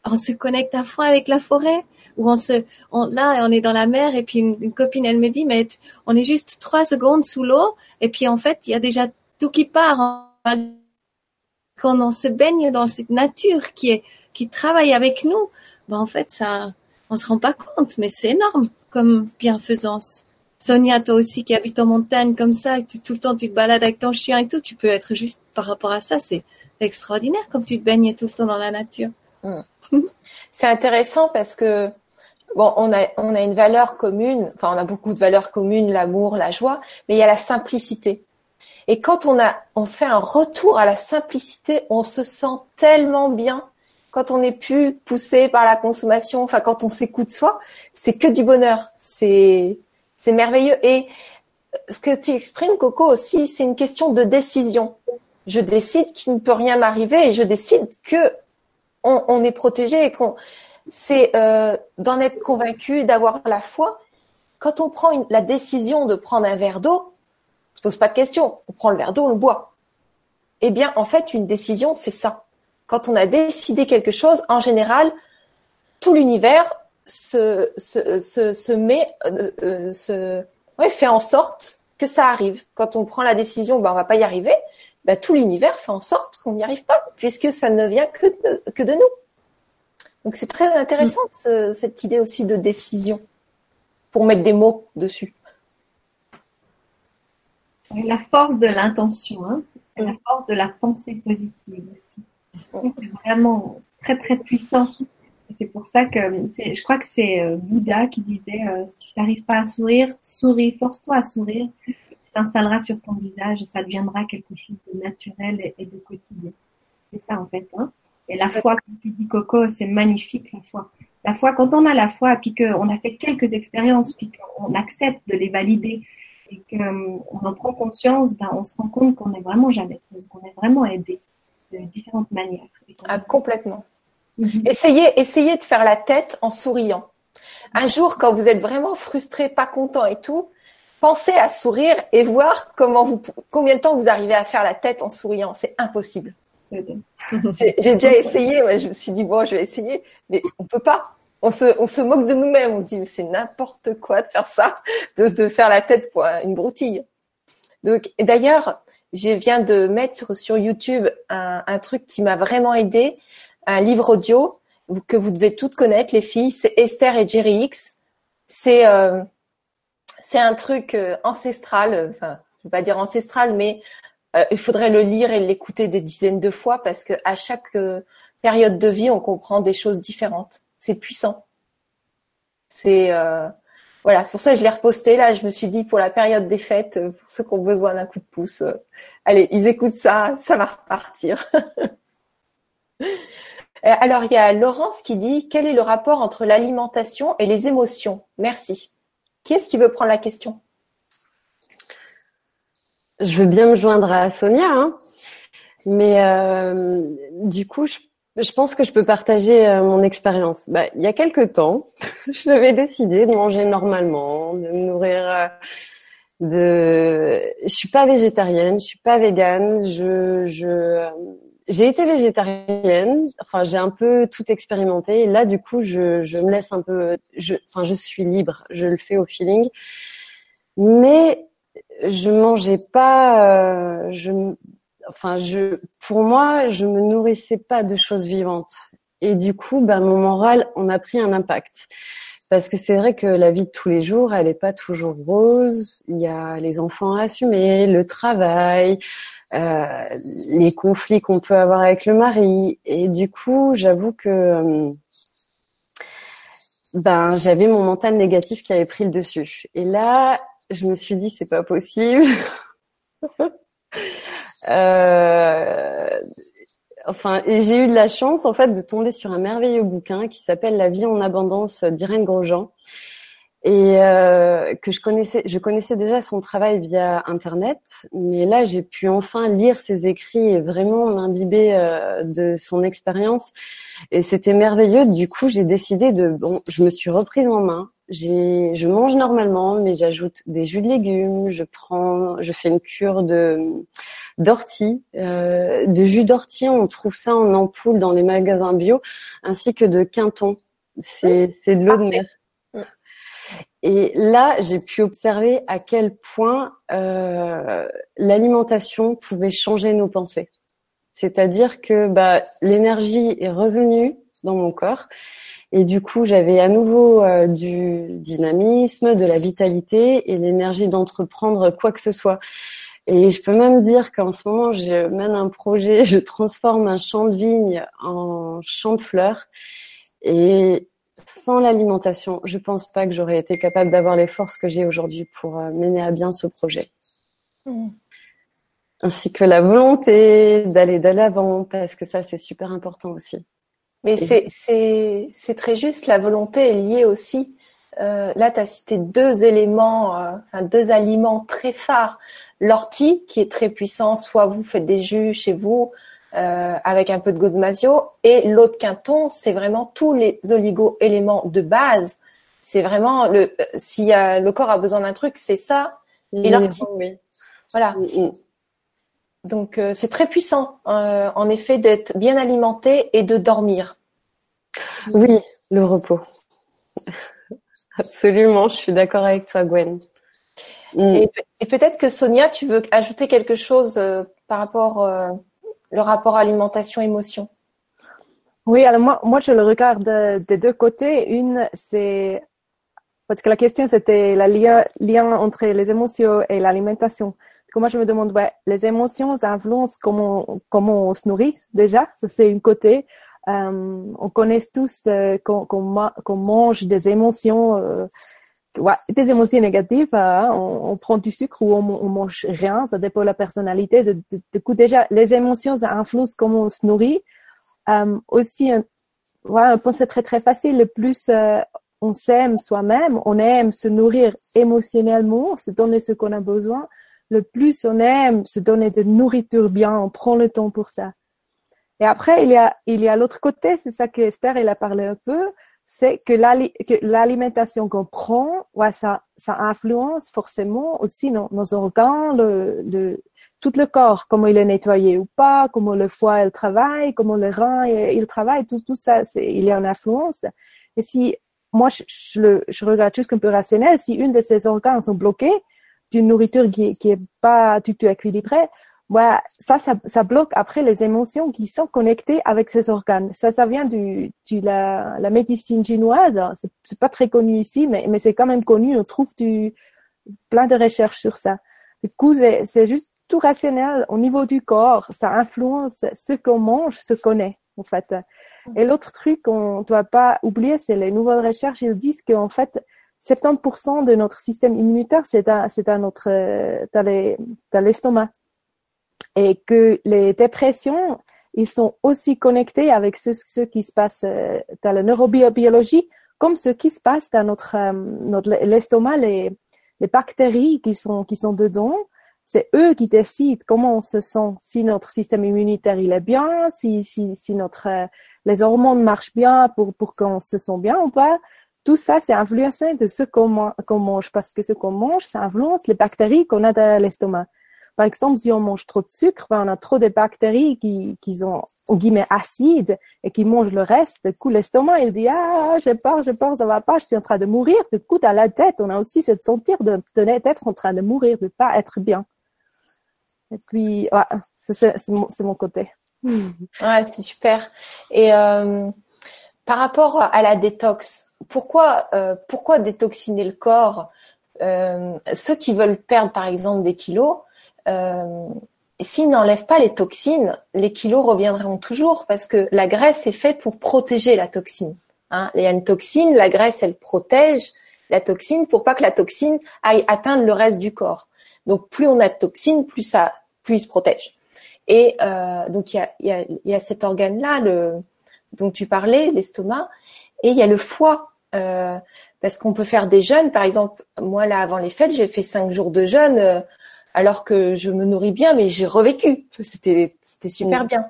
on se connecte à fond avec la forêt. Ou on se, on, là, on est dans la mer et puis une, copine, elle me dit, mais on est juste trois secondes sous l'eau et puis en fait, il y a déjà tout qui part. Quand on se baigne dans cette nature qui est, qui travaille avec nous, ben en fait, ça, on se rend pas compte, mais c'est énorme comme bienfaisance. Sonia, toi aussi qui habites en montagne comme ça, tout le temps tu te balades avec ton chien et tout, tu peux être juste par rapport à ça, c'est extraordinaire comme tu te baignes tout le temps dans la nature. Hmm. c'est intéressant parce que bon, on a on a une valeur commune, enfin on a beaucoup de valeurs communes, l'amour, la joie, mais il y a la simplicité. Et quand on a on fait un retour à la simplicité, on se sent tellement bien quand on n'est plus poussé par la consommation, enfin quand on s'écoute soi, c'est que du bonheur. C'est merveilleux. Et ce que tu exprimes, Coco, aussi, c'est une question de décision. Je décide qu'il ne peut rien m'arriver et je décide que on, est protégé et qu'on c'est euh, d'en être convaincu, d'avoir la foi. Quand on prend la décision de prendre un verre d'eau, on se pose pas de questions. On prend le verre d'eau, on le boit. Eh bien, en fait, une décision, c'est ça quand on a décidé quelque chose, en général, tout l'univers se, se, se, se met, euh, euh, se, ouais, fait en sorte que ça arrive. Quand on prend la décision, ben, on va pas y arriver, ben, tout l'univers fait en sorte qu'on n'y arrive pas, puisque ça ne vient que de, que de nous. Donc c'est très intéressant mm. cette idée aussi de décision, pour mettre des mots dessus. La force de l'intention, hein, la force de la pensée positive aussi. C'est vraiment très très puissant. C'est pour ça que je crois que c'est euh, Bouddha qui disait euh, si tu n'arrives pas à sourire, souris, force-toi à sourire, s'installera sur ton visage et ça deviendra quelque chose de naturel et, de quotidien. C'est ça en fait. Hein. Et la foi, comme tu dis Coco, c'est magnifique la foi. La foi, quand on a la foi, puis qu'on a fait quelques expériences, puis qu'on accepte de les valider et qu'on euh, en prend conscience, ben, on se rend compte qu'on est vraiment jamais seul, qu'on est vraiment aidé de différentes manières. Ah, complètement. Mhm. Essayez, essayez de faire la tête en souriant. Un jour, quand vous êtes vraiment frustré, pas content et tout, pensez à sourire et voir comment vous, combien de temps vous arrivez à faire la tête en souriant. C'est impossible. J'ai déjà essayé, je me suis dit bon, je vais essayer, mais on peut pas. On se, on se moque de nous-mêmes. On se dit mais c'est n'importe quoi de faire ça, de, de faire la tête pour une broutille. Donc, d'ailleurs, je viens de mettre sur, YouTube un, truc qui m'a vraiment aidé, un livre audio que vous devez toutes connaître, les filles. C'est Esther et Jerry X. C'est euh, c'est un truc euh, ancestral. Enfin, je vais pas dire ancestral, mais euh, il faudrait le lire et l'écouter des dizaines de fois parce que à chaque période de vie, on comprend des choses différentes. C'est puissant. C'est voilà, c'est pour ça que je l'ai reposté là. Je me suis dit pour la période des fêtes, euh, pour ceux qui ont besoin d'un coup de pouce, euh, allez, ils écoutent ça, ça va repartir. Euh, alors il y a Laurence qui dit quel est le rapport entre l'alimentation et les émotions? Merci. Qui est-ce qui veut prendre la question? Je veux bien me joindre à Sonia, hein. mais du coup je je pense que je peux partager euh, mon expérience. Bah, il y a quelque temps, j'avais décidé de manger normalement, de me nourrir. Euh, de, je suis pas végétarienne, je suis pas végane. Je, je, euh, j'ai été végétarienne. Enfin, j'ai un peu tout expérimenté. Et là, du coup, je, je me laisse un peu. Je, enfin, je suis libre. Je le fais au feeling. Mais je mangeais pas. Je enfin, pour moi, je me nourrissais pas de choses vivantes. Et du coup, bah, mon moral, on a pris un impact. Parce que c'est vrai que la vie de tous les jours, elle n'est pas toujours rose. Il y a les enfants à assumer, le travail, euh, les conflits qu'on peut avoir avec le mari. Et du coup, j'avoue que euh, ben j'avais mon mental négatif qui avait pris le dessus. Et là, je me suis dit c'est pas possible. euh, enfin, j'ai eu de la chance en fait de tomber sur un merveilleux bouquin qui s'appelle La vie en abondance d'Irène Grosjean et euh, que je connaissais, je connaissais déjà son travail via internet, mais là j'ai pu enfin lire ses écrits et vraiment m'imbiber euh, de son expérience et c'était merveilleux. Du coup, j'ai décidé de, bon, je me suis reprise en main. J'ai, je mange normalement, mais j'ajoute des jus de légumes, je prends, je fais une cure de d'ortie, euh, de jus d'ortie, on trouve ça en ampoule dans les magasins bio, ainsi que de quinton. C'est, c'est de l'eau de mer. Et là, j'ai pu observer à quel point euh, l'alimentation pouvait changer nos pensées. C'est-à-dire que bah, l'énergie est revenue dans mon corps et du coup, j'avais à nouveau euh, du dynamisme, de la vitalité et l'énergie d'entreprendre quoi que ce soit. Et je peux même dire qu'en ce moment, je mène un projet, je transforme un champ de vigne en champ de fleurs. Et sans l'alimentation, je pense pas que j'aurais été capable d'avoir les forces que j'ai aujourd'hui pour euh, mener à bien ce projet. Mmh. Ainsi que la volonté d'aller de l'avant, parce que ça, c'est super important aussi. Mais c'est très juste, la volonté est liée aussi. Euh, là, tu as cité deux éléments, euh, enfin deux aliments très phares. L'ortie, qui est très puissant, soit vous faites des jus chez vous, euh, avec un peu de Godmasio. Et l'autre quinton, c'est vraiment tous les oligo-éléments de base. C'est vraiment le si le corps a besoin d'un truc, c'est ça et l'ortie. Voilà. Mm, mm. Donc euh, c'est très puissant, euh, en effet, d'être bien alimenté et de dormir. Oui, le repos. Absolument, je suis d'accord avec toi, Gwen. Mm. Et, et peut-être que Sonia, tu veux ajouter quelque chose par rapport le rapport alimentation-émotion Oui, alors moi, moi, je le regarde des deux côtés. Une, c'est parce que la question, c'était le lien, lien, entre les émotions et l'alimentation. Moi, je me demande, ouais, les émotions influencent comment, comment on se nourrit déjà. Ça, c'est une côté. Euh, on connaît tous euh, qu'on mange des émotions euh, ouais, des émotions négatives, hein, on, prend du sucre ou on, on, mange rien, ça dépend de la personnalité. De, déjà, les émotions, ça influence comment on se nourrit. Euh, aussi, un point c'est très très facile. Le plus euh, on s'aime soi-même, on aime se nourrir émotionnellement, se donner ce qu'on a besoin. Le plus on aime se donner de nourriture bien, on prend le temps pour ça. Et après, il y a, il y a l'autre côté, c'est ça que Esther, elle a parlé un peu, c'est que l'alimentation qu'on prend, ouais, ça, ça influence forcément aussi nos, nos organes, le, le, tout le corps, comment il est nettoyé ou pas, comment le foie il travaille, comment le rein il, travaille, tout, tout ça, il y a une influence. Et si moi je, je, je regarde juste un peu rationnel, si une de ces organes sont bloqués d'une nourriture qui, qui est pas du tout équilibrée, Ouais, ça, ça, ça, bloque après les émotions qui sont connectées avec ces organes. Ça, ça vient du, du la, la médecine chinoise. C'est pas très connu ici, mais, mais c'est quand même connu. On trouve du, plein de recherches sur ça. Du coup, c'est juste tout rationnel au niveau du corps. Ça influence ce qu'on mange, ce qu'on est, en fait. Et l'autre truc qu'on doit pas oublier, c'est les nouvelles recherches. Ils disent qu'en fait, 70% de notre système immunitaire, c'est dans, dans notre, dans l'estomac et que les dépressions, ils sont aussi connectés avec ce, qui se passe euh, dans la neurobiologie, comme ce qui se passe dans notre, euh, notre l'estomac, les, les bactéries qui sont, qui sont dedans. C'est eux qui décident comment on se sent, si notre système immunitaire il est bien, si, si, si notre, euh, les hormones marchent bien pour, pour qu'on se sent bien ou pas. Tout ça, c'est influencé de ce qu'on mange, parce que ce qu'on mange, ça influence les bactéries qu'on a dans l'estomac. Par exemple, si on mange trop de sucre, ben, on a trop de bactéries qui, qui sont, en guillemets, acides et qui mangent le reste. Du coup, l'estomac, il dit, ah, j'ai peur, j'ai peur, ça va pas, je suis en train de mourir. Du coup, à la tête, on a aussi cette sentir de, d'être en train de mourir, de pas être bien. Et puis, c'est, mon, côté. Ouais, c'est super. Et, euh, par rapport à la détox, pourquoi, euh, pourquoi détoxiner le corps? Euh, Ceux qui veulent perdre, par exemple, des kilos, s'ils n'enlèvent pas les toxines, les kilos reviendront toujours parce que la graisse est faite pour protéger la toxine. Hein. Il y a une toxine, la graisse, elle protège la toxine pour pas que la toxine aille atteindre le reste du corps. Donc plus on a de toxines, plus ça, plus il se protège. Et euh, donc il y a, cet organe-là, le dont tu parlais, l'estomac, et il y a le foie. Euh, parce qu'on peut faire des jeûnes, par exemple, moi là avant les fêtes, j'ai fait cinq jours de jeûne euh, alors que je me nourris bien, mais j'ai revécu. C'était super mmh. bien.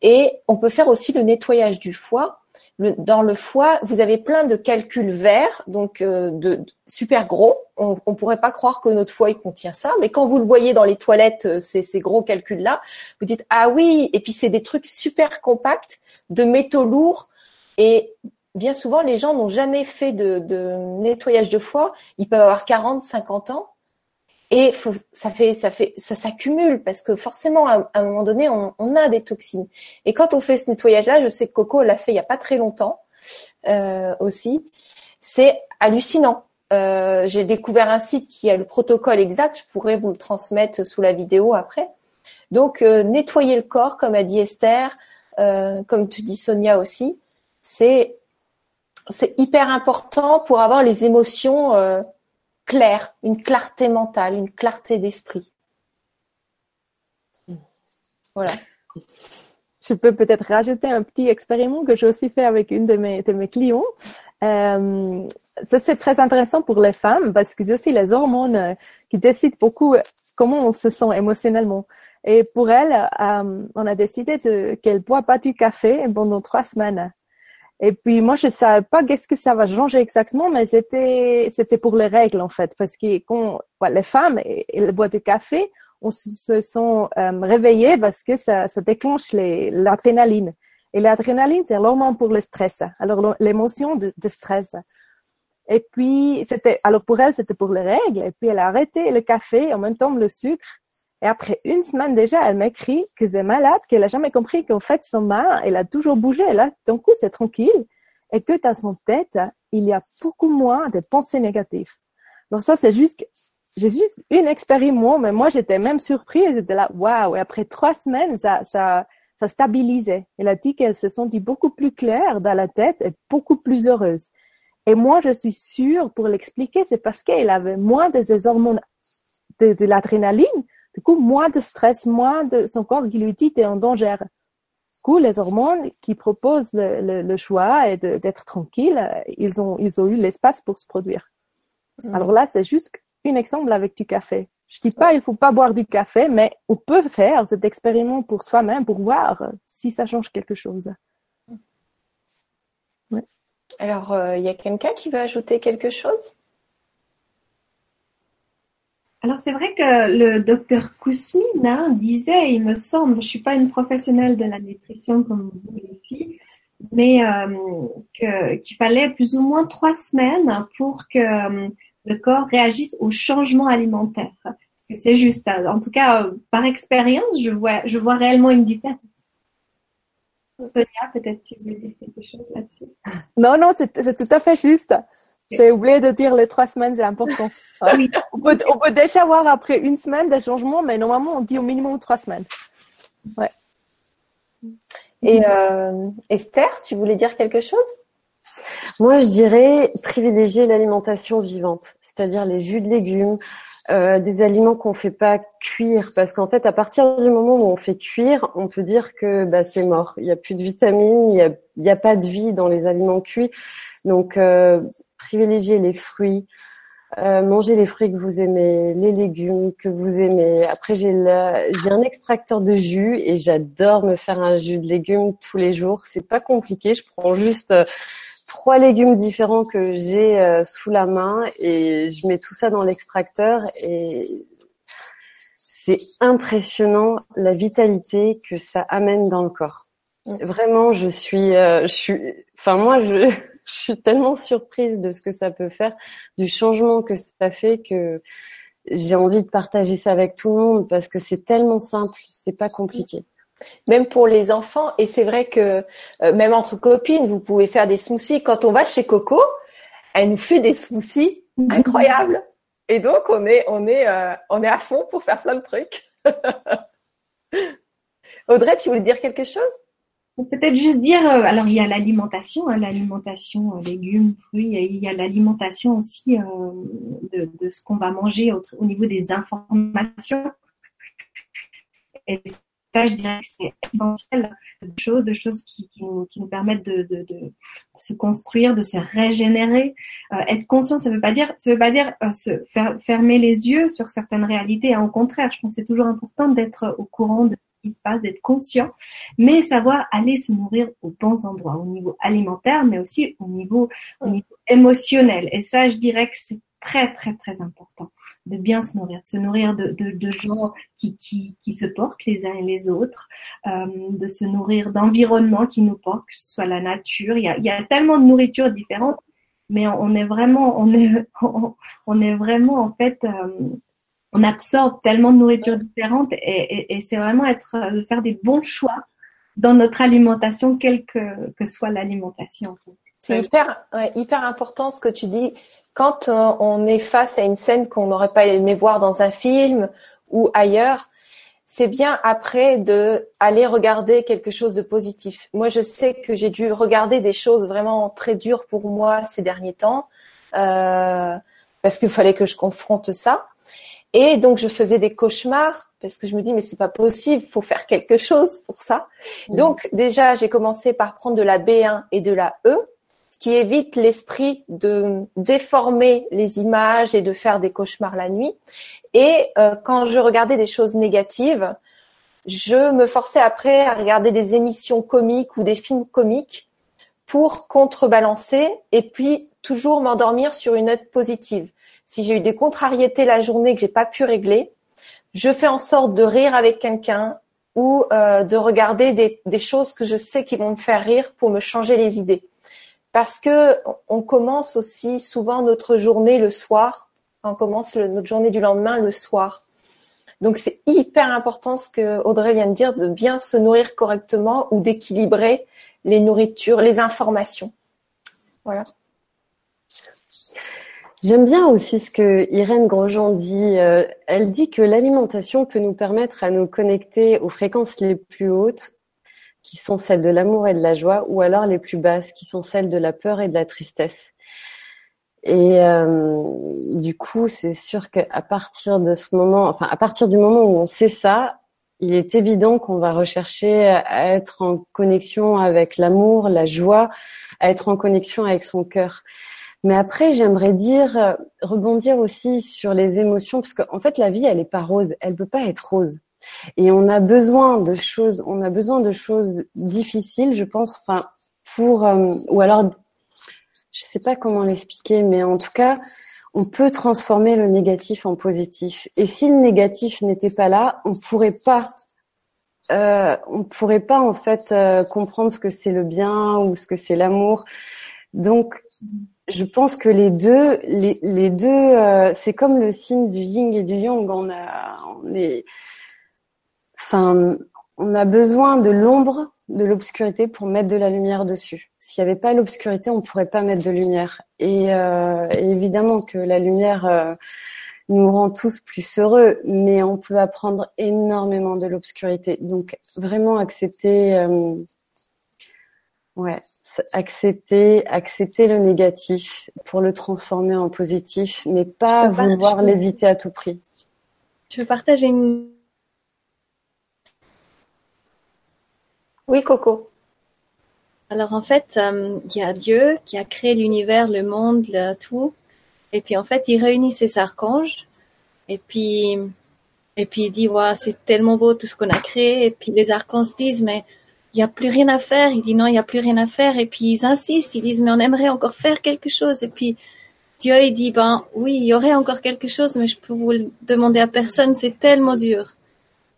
Et on peut faire aussi le nettoyage du foie dans le foie, vous avez plein de calculs verts, donc euh, de, super gros. On, ne pourrait pas croire que notre foie il contient ça, mais quand vous le voyez dans les toilettes, euh, ces, ces gros calculs là, vous dites ah oui. Et puis c'est des trucs super compacts, de métaux lourds. Et bien souvent, les gens n'ont jamais fait de, de nettoyage de foie. Ils peuvent avoir 40, 50 ans et ça fait, ça fait, ça s'accumule parce que forcément, à, un moment donné, on, on, a des toxines. Et quand on fait ce nettoyage-là, je sais que Coco l'a fait il y a pas très longtemps euh, aussi. C'est hallucinant. Euh, J'ai découvert un site qui a le protocole exact. Je pourrais vous le transmettre sous la vidéo après. Donc, euh, nettoyer le corps, comme a dit Esther, euh, comme tu dis Sonia aussi, c'est c'est hyper important pour avoir les émotions euh, une clarté mentale, une clarté d'esprit. Voilà. Je peux peut-être rajouter un petit expériment que j'ai aussi fait avec une de mes, de mes clients. Euh, ça, c'est très intéressant pour les femmes parce que c'est aussi les hormones euh, qui décident beaucoup comment on se sent émotionnellement. Et pour elle, euh, on a décidé qu'elle ne boit pas du café pendant trois semaines. Et puis moi je savais pas qu'est-ce que ça va changer exactement, mais c'était c'était pour les règles en fait, parce que quand les femmes elles boivent du café, on se sont euh, réveillées parce que ça, ça déclenche l'adrénaline. Et l'adrénaline c'est l'hormone pour le stress, alors l'émotion de, de stress. Et puis c'était alors pour elle c'était pour les règles. Et puis elle a arrêté le café en même temps le sucre. Et après une semaine déjà, elle m'écrit que c'est malade, qu'elle a jamais compris qu'en fait son main, elle a toujours bougé. Et là, d'un coup, c'est tranquille. Et que dans son tête, il y a beaucoup moins de pensées négatives. Donc ça, c'est juste, j'ai juste une expérience, mais moi, j'étais même surprise. J'étais là, waouh. Et après trois semaines, ça, ça, stabilisait. Elle a dit qu'elle se sentit beaucoup plus claire dans la tête et beaucoup plus heureuse. Et moi, je suis sûre, pour l'expliquer, c'est parce qu'elle avait moins de ces hormones de l'adrénaline du coup, moins de stress, moins de son corps qui lui dit t'es en danger. Du coup, les hormones qui proposent le, le, choix et d'être tranquille, ils ont, ils ont eu l'espace pour se produire. Alors là, c'est juste un exemple avec du café. Je dis pas, il faut pas boire du café, mais on peut faire cet expériment pour soi-même pour voir si ça change quelque chose. Ouais. Alors, euh, il y a quelqu'un qui veut ajouter quelque chose? Alors c'est vrai que le docteur Kousmine hein, disait, il me semble, je suis pas une professionnelle de la nutrition comme vous les filles, mais euh, qu'il fallait plus ou moins trois semaines pour que euh, le corps réagisse au changement alimentaire. C'est juste, en tout cas par expérience, je vois, je vois réellement une différence. Sonia, peut-être tu veux dire quelque chose là-dessus? Non, non, c'est tout à fait juste. J'ai oublié de dire les trois semaines, c'est important. Oui. on, peut, on peut déjà voir après une semaine des changements, mais normalement, on dit au minimum trois semaines. Ouais. Et euh, Esther, tu voulais dire quelque chose? Moi, je dirais privilégier l'alimentation vivante, c'est-à-dire les jus de légumes, euh, des aliments qu'on fait pas cuire, parce qu'en fait, à partir du moment où on fait cuire, on peut dire que bah, c'est mort. Il n'y a plus de vitamines, il n'y a, pas de vie dans les aliments cuits. Donc, euh, privilégier les fruits, euh, manger les fruits que vous aimez, les légumes que vous aimez. Après, j'ai j'ai un extracteur de jus et j'adore me faire un jus de légumes tous les jours. C'est pas compliqué. Je prends juste euh, trois légumes différents que j'ai euh, sous la main et je mets tout ça dans l'extracteur et c'est impressionnant la vitalité que ça amène dans le corps. Vraiment, je suis, je suis, enfin moi, je je suis tellement surprise de ce que ça peut faire, du changement que ça fait que j'ai envie de partager ça avec tout le monde parce que c'est tellement simple, c'est pas compliqué. même pour les enfants. Et c'est vrai que euh, même entre copines, vous pouvez faire des smoothies. Quand on va chez Coco, elle nous fait des smoothies incroyables. Et donc on est on est euh, on est à fond pour faire plein de trucs. Audrey, tu voulais dire quelque chose? Peut-être juste dire, euh, alors il y a l'alimentation, hein, l'alimentation légumes, fruits, il y a l'alimentation aussi de, de, ce qu'on va manger au, au, niveau des informations. Et ça, je dirais que c'est essentiel de choses, de choses qui, nous, permettent de, se construire, de se régénérer. Euh, être conscient, ça veut pas dire, ça veut pas dire euh, se fermer les yeux sur certaines réalités. Hein. Au contraire, je pense que c'est toujours important d'être au courant de qui se passe, d'être conscient, mais savoir aller se nourrir aux bons endroits, au niveau alimentaire, mais aussi au niveau, au niveau émotionnel. Et ça, je dirais que c'est très, très, très important de bien se nourrir, de se nourrir de, de, de gens qui, qui, qui, se portent les uns et les autres, euh, de se nourrir d'environnements qui nous portent, que ce soit la nature. Il y a, il y a tellement de nourriture différente, mais on est vraiment, on est, on, est vraiment en fait, euh, on absorbe tellement de nourriture différente et, et, et c'est vraiment être, de faire des bons choix dans notre alimentation, quelle que, que soit l'alimentation. C'est hyper, ouais, hyper important ce que tu dis quand euh, on est face à une scène qu'on n'aurait pas aimé voir dans un film ou ailleurs, c'est bien après de aller regarder quelque chose de positif. Moi, je sais que j'ai dû regarder des choses vraiment très dures pour moi ces derniers temps, euh, parce qu'il fallait que je confronte ça. Et donc, je faisais des cauchemars parce que je me dis mais c'est pas possible, faut faire quelque chose pour ça. Mmh. Donc déjà, j'ai commencé par prendre de la B1 et de la E ce qui évite l'esprit de déformer les images et de faire des cauchemars la nuit. Et euh, quand je regardais des choses négatives, je me forçais après à regarder des émissions comiques ou des films comiques pour contrebalancer et puis toujours m'endormir sur une note positive. Si j'ai eu des contrariétés la journée que j'ai pas pu régler, je fais en sorte de rire avec quelqu'un ou euh, de regarder des, choses que je sais qui vont me faire rire pour me changer les idées parce que on commence aussi souvent notre journée le soir. On commence notre journée du lendemain le soir. Donc c'est hyper important ce que Audrey vient de dire, de bien se nourrir correctement ou d'équilibrer les nourritures, les informations. Voilà. J'aime bien aussi ce que Irène Grosjean dit. Euh, elle dit que l'alimentation peut nous permettre à nous connecter aux fréquences les plus hautes qui sont celles de l'amour et de la joie, ou alors les plus basses, qui sont celles de la peur et de la tristesse. Et euh, du coup, c'est sûr qu'à partir de ce moment, enfin à partir du moment où on sait ça, il est évident qu'on va rechercher à être en connexion avec l'amour, la joie, à être en connexion avec son cœur. Mais après, j'aimerais dire, euh, rebondir aussi sur les émotions, parce qu'en fait, la vie, elle est pas rose, elle peut pas être rose. Et on a besoin de choses, on a besoin de choses difficiles, je pense, enfin, pour, euh, ou alors, je sais pas comment l'expliquer, mais en tout cas, on peut transformer le négatif en positif. Et si le négatif n'était pas là, on pourrait pas, euh, on pourrait pas en fait euh, comprendre ce que c'est le bien ou ce que c'est l'amour. Donc, je pense que les deux, les, deux, euh, c'est comme le signe du yin et du yang. On a, on est, Enfin, on a besoin de l'ombre, de l'obscurité pour mettre de la lumière dessus. S'il n'y avait pas l'obscurité, on ne pourrait pas mettre de lumière. Et, euh, évidemment que la lumière euh, nous rend tous plus heureux, mais on peut apprendre énormément de l'obscurité. Donc vraiment accepter, ouais, accepter, accepter le négatif pour le transformer en positif, mais pas vouloir l'éviter à tout prix. Je veux partager une Oui, Coco. Alors en fait, euh, il y a Dieu qui a créé l'univers, le monde, le, tout. Et puis en fait, il réunit ses archanges. Et puis, et puis il dit, ouais, c'est tellement beau tout ce qu'on a créé. Et puis les archanges disent, mais il n'y a plus rien à faire. Il dit, non, il n'y a plus rien à faire. Et puis ils insistent, ils disent, mais on aimerait encore faire quelque chose. Et puis Dieu, il dit, ben oui, il y aurait encore quelque chose, mais je peux vous le demander à personne, c'est tellement dur.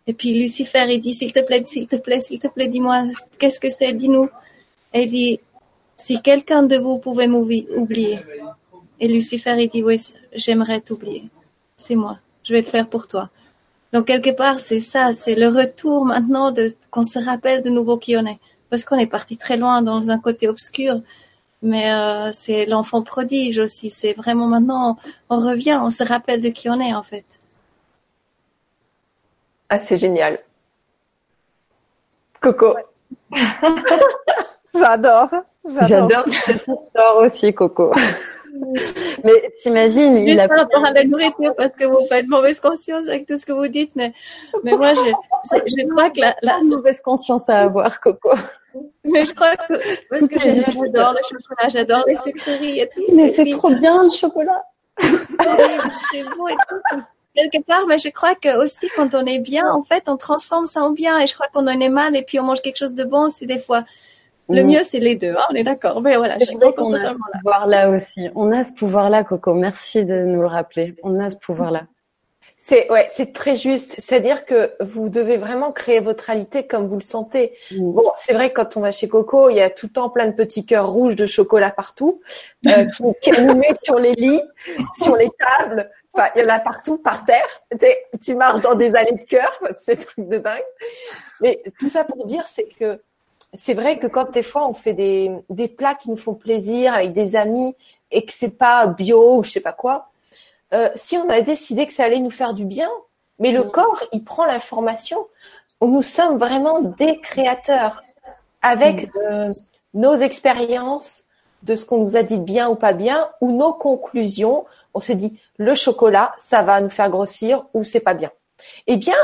Et puis Lucifer, il dit, s'il te plaît, s'il te plaît, s'il te plaît, dis-moi, qu'est-ce que c'est, dis-nous. Et il dit, si quelqu'un de vous pouvait m'oublier. Et Lucifer, il dit, oui, j'aimerais t'oublier. C'est moi. Je vais le faire pour toi. Donc quelque part, c'est ça, c'est le retour maintenant de qu'on se rappelle de nouveau qui on est, parce qu'on est parti très loin dans un côté obscur. Mais euh, c'est l'enfant prodige aussi. C'est vraiment maintenant, on revient, on se rappelle de qui on est en fait. Ah, c'est génial. Coco. J'adore. J'adore cette histoire aussi, Coco. Mais t'imagines, il a par rapport à la nourriture, parce que vous faites mauvaise conscience avec tout ce que vous dites, mais, mais moi, je, je crois que la, la... mauvaise conscience à avoir, Coco. Mais je crois que, parce que j'adore le chocolat, j'adore les sucreries et tout. Mais c'est trop bien, le chocolat. c'est bon et tout quelque part, mais je crois que aussi quand on est bien, en fait, on transforme ça en bien. Et je crois qu'on en est mal et puis on mange quelque chose de bon c'est des fois. Le mieux, c'est les deux, hein, on est d'accord. Mais voilà, je vrai qu'on a ce pouvoir-là aussi. On a ce pouvoir-là, Coco. Merci de nous le rappeler. On a ce pouvoir-là. C'est ouais, c'est très juste. C'est-à-dire que vous devez vraiment créer votre réalité comme vous le sentez. Mm. Bon, c'est vrai que quand on va chez Coco, il y a tout le temps plein de petits cœurs rouges de chocolat partout, euh, qui, qui sur les lits, sur les tables, il y en a partout, par terre. Tu marches dans des allées de cœur, c'est truc de dingue. Mais tout ça pour dire, c'est que c'est vrai que quand des fois on fait des, des plats qui nous font plaisir avec des amis et que c'est pas bio ou je sais pas quoi, euh, si on a décidé que ça allait nous faire du bien, mais le mm. corps, il prend l'information. Nous sommes vraiment des créateurs avec mm. euh, nos expériences de ce qu'on nous a dit bien ou pas bien ou nos conclusions on s'est dit le chocolat, ça va nous faire grossir ou c'est pas bien. Eh bien,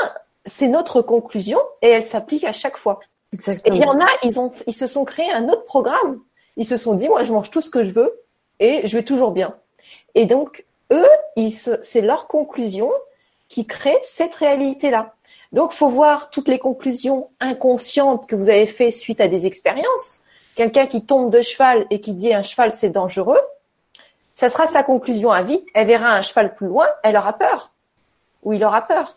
c'est notre conclusion et elle s'applique à chaque fois. Et il y en a, ils ont, ils se sont créés un autre programme. Ils se sont dit, moi, je mange tout ce que je veux et je vais toujours bien. Et donc, eux, c'est leur conclusion qui crée cette réalité-là. Donc, faut voir toutes les conclusions inconscientes que vous avez fait suite à des expériences. Quelqu'un qui tombe de cheval et qui dit un cheval c'est dangereux, ça sera sa conclusion à vie. Elle verra un cheval plus loin, elle aura peur. Ou il aura peur.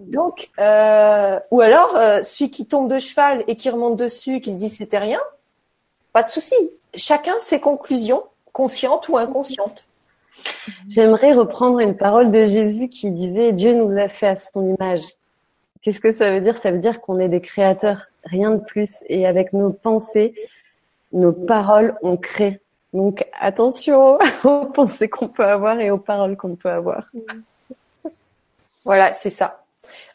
Donc, euh, ou alors, euh, celui qui tombe de cheval et qui remonte dessus, qui se dit c'était rien, pas de souci. Chacun ses conclusions, conscientes ou inconscientes. J'aimerais reprendre une parole de Jésus qui disait Dieu nous a fait à son image. Qu'est-ce que ça veut dire? Ça veut dire qu'on est des créateurs, rien de plus. Et avec nos pensées, nos paroles, on crée. Donc attention aux pensées qu'on peut avoir et aux paroles qu'on peut avoir. Voilà, c'est ça.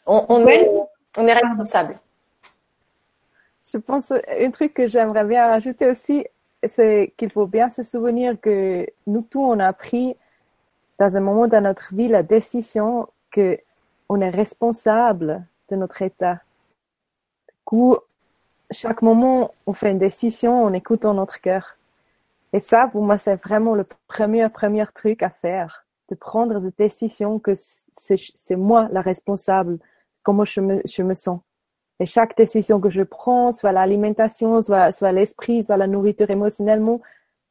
On, est, on est responsable. Je pense un truc que j'aimerais bien rajouter aussi, c'est qu'il faut bien se souvenir que nous tous on a pris dans un moment dans notre vie la décision que on est responsable de notre état. Du coup, chaque moment on fait une décision en écoutant notre cœur. Et ça, pour moi, c'est vraiment le premier, premier truc à faire, de prendre cette décision que c'est moi la responsable, comment je me, je me sens. Et chaque décision que je prends, soit l'alimentation, soit, soit l'esprit, soit la nourriture émotionnellement,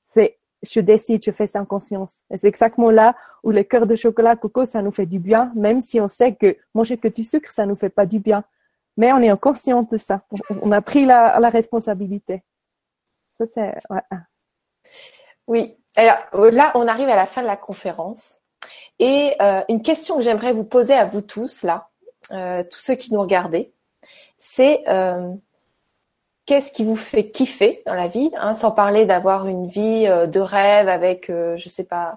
c'est, je décide, je fais ça en conscience. Et c'est exactement là où le cœur de chocolat coco, ça nous fait du bien, même si on sait que manger que du sucre, ça nous fait pas du bien. Mais on est en conscience de ça. On a pris la, la responsabilité. Ça, c'est, ouais. Oui. Alors euh, là, on arrive à la fin de la conférence. Et euh, une question que j'aimerais vous poser à vous tous, là, euh, tous ceux qui nous regardez, c'est qu'est-ce qui vous fait kiffer dans la vie, hein, sans parler d'avoir une vie de rêve avec, je sais pas,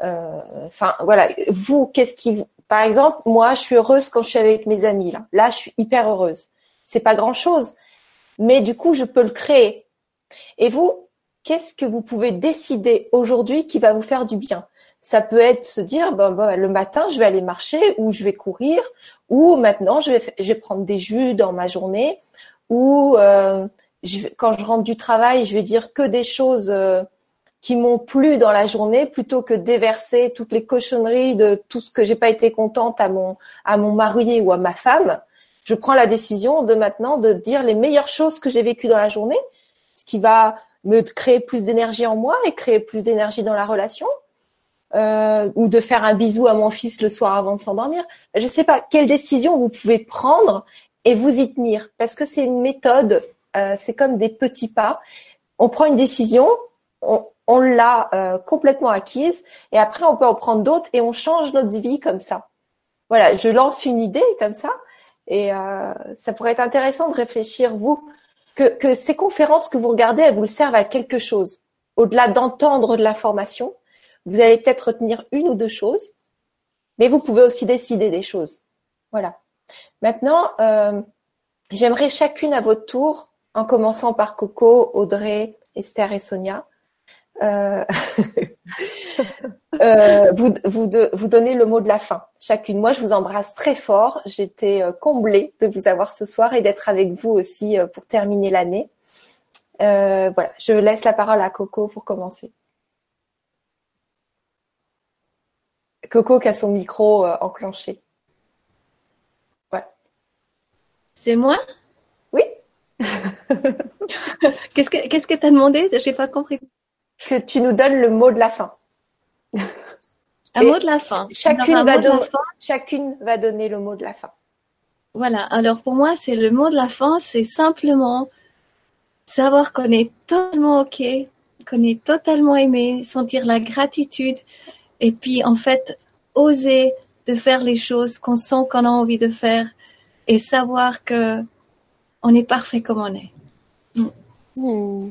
enfin voilà, vous, qu'est-ce qui vous, par exemple, moi, je suis heureuse quand je suis avec mes amis là. Là, je suis hyper heureuse. C'est pas grand chose, mais du coup, je peux le créer. Et vous, qu'est-ce que vous pouvez décider aujourd'hui qui va vous faire du bien? Ça peut être se dire ben, le matin je vais aller marcher ou je vais courir ou maintenant je vais, prendre des jus dans ma journée. Ou euh, quand je rentre du travail je vais dire que des choses euh, qui m'ont plu dans la journée plutôt que déverser toutes les cochonneries de tout ce que j'ai pas été contente à mon à mon mari ou à ma femme. Je prends la décision de maintenant de dire les meilleures choses que j'ai vécues dans la journée ce qui va me créer plus d'énergie en moi et créer plus d'énergie dans la relation euh, ou de faire un bisou à mon fils le soir avant de s'endormir. Je ne sais pas quelle décision vous pouvez prendre et vous y tenir parce que c'est une méthode, euh, c'est comme des petits pas. On prend une décision, on, on l'a euh, complètement acquise et après on peut en prendre d'autres et on change notre vie comme ça. voilà, je lance une idée comme ça. Et euh, ça pourrait être intéressant de réfléchir, vous, que, que ces conférences que vous regardez, elles vous servent à quelque chose. Au-delà d'entendre de l'information, vous allez peut-être retenir une ou deux choses, mais vous pouvez aussi décider des choses. Voilà. Maintenant, euh, j'aimerais chacune à votre tour, en commençant par Coco, Audrey, Esther et Sonia, euh, euh, vous, vous, donner le mot de la fin, chacune. Moi, je vous embrasse très fort. J'étais comblée de vous avoir ce soir et d'être avec vous aussi pour terminer l'année. Voilà, je laisse la parole à Coco pour commencer. Coco qui a son micro enclenché. Ouais. C'est moi? Oui. qu'est-ce que qu'est-ce que t'as demandé? J'ai pas compris que tu nous donnes le mot de la fin. Un mot de la fin. Chacune va, don... chacune va donner le mot de la fin. Voilà. Alors pour moi, c'est le mot de la fin, c'est simplement savoir qu'on est totalement ok, qu'on est totalement aimé, sentir la gratitude et puis en fait oser de faire les choses qu'on sent qu'on a envie de faire et savoir que on est parfait comme on est. Mm. Hmm.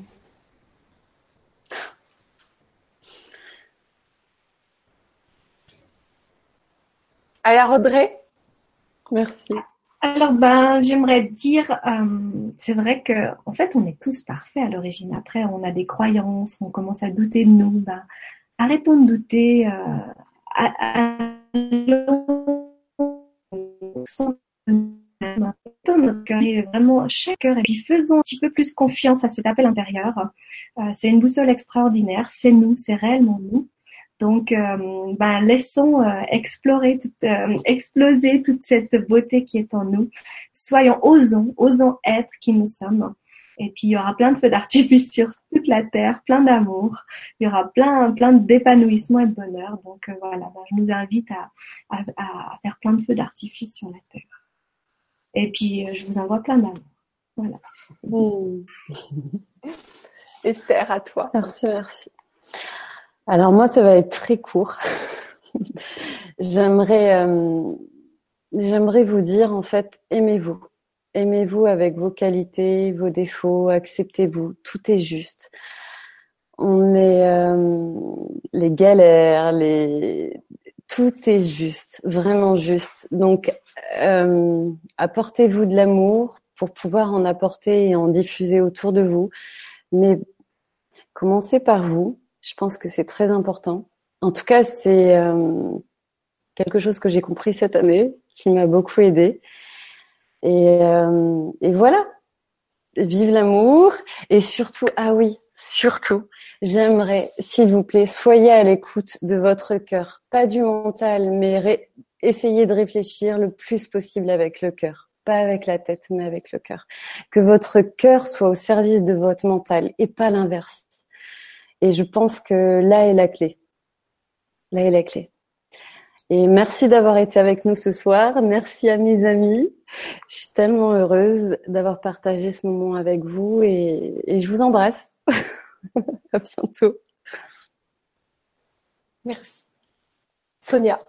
Alors Audrey? Merci. Alors ben j'aimerais dire, euh, c'est vrai que en fait on est tous parfaits à l'origine. Après on a des croyances, on commence à douter de nous. Ben, arrêtons de douter. Euh, notre cœur est vraiment chaque cœur et puis faisons un petit peu plus confiance à cet appel intérieur. Euh, c'est une boussole extraordinaire, c'est nous, c'est réellement nous. Donc, euh, ben, laissons euh, explorer, euh, exploser toute cette beauté qui est en nous. Soyons, osons, osons être qui nous sommes. Et puis, il y aura plein de feux d'artifice sur toute la terre, plein d'amour. Il y aura plein, plein d'épanouissement et de bonheur. Donc, voilà, ben, je nous invite à, à, faire plein de feux d'artifice sur la terre. Et puis, je vous envoie plein d'amour. Voilà. Mmh. Esther, à toi. Merci, merci. Alors moi, ça va être très court. j'aimerais, euh, j'aimerais vous dire en fait, aimez-vous, aimez-vous avec vos qualités, vos défauts, acceptez-vous. Tout est juste. On est euh, les galères, les tout est juste, vraiment juste. Donc, euh, apportez-vous de l'amour pour pouvoir en apporter et en diffuser autour de vous. Mais commencez par vous je pense que c'est très important. En tout cas, c'est euh, quelque chose que j'ai compris cette année, qui m'a beaucoup aidé. Et, euh, et voilà, vive l'amour et surtout, ah oui, surtout, j'aimerais, s'il vous plaît, soyez à l'écoute de votre cœur, pas du mental, mais essayez de réfléchir le plus possible avec le cœur, pas avec la tête, mais avec le cœur. Que votre cœur soit au service de votre mental et pas l'inverse. Et je pense que là est la clé. Là est la clé. Et merci d'avoir été avec nous ce soir. Merci à mes amis. Je suis tellement heureuse d'avoir partagé ce moment avec vous et, et je vous embrasse. à bientôt. Merci. Sonia.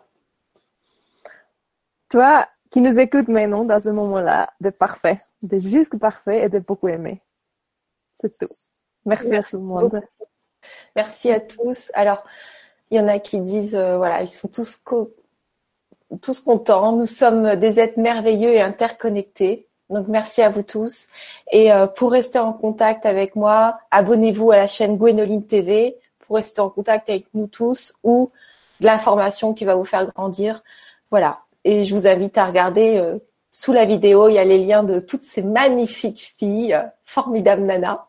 Toi qui nous écoutes maintenant dans ce moment-là, de parfait, de juste parfait et de beaucoup aimé. C'est tout. Merci, à tout le monde. Merci à tous. Alors, il y en a qui disent, euh, voilà, ils sont tous, tous contents. Nous sommes des êtres merveilleux et interconnectés. Donc, merci à vous tous. Et euh, pour rester en contact avec moi, abonnez-vous à la chaîne Gwénoline TV pour rester en contact avec nous tous ou de l'information qui va vous faire grandir. Voilà. Et je vous invite à regarder euh, sous la vidéo, il y a les liens de toutes ces magnifiques filles, formidables nanas.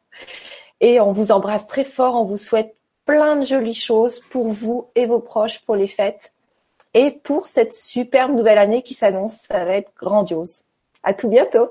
Et on vous embrasse très fort. On vous souhaite plein de jolies choses pour vous et vos proches pour les fêtes. Et pour cette superbe nouvelle année qui s'annonce, ça va être grandiose. À tout bientôt.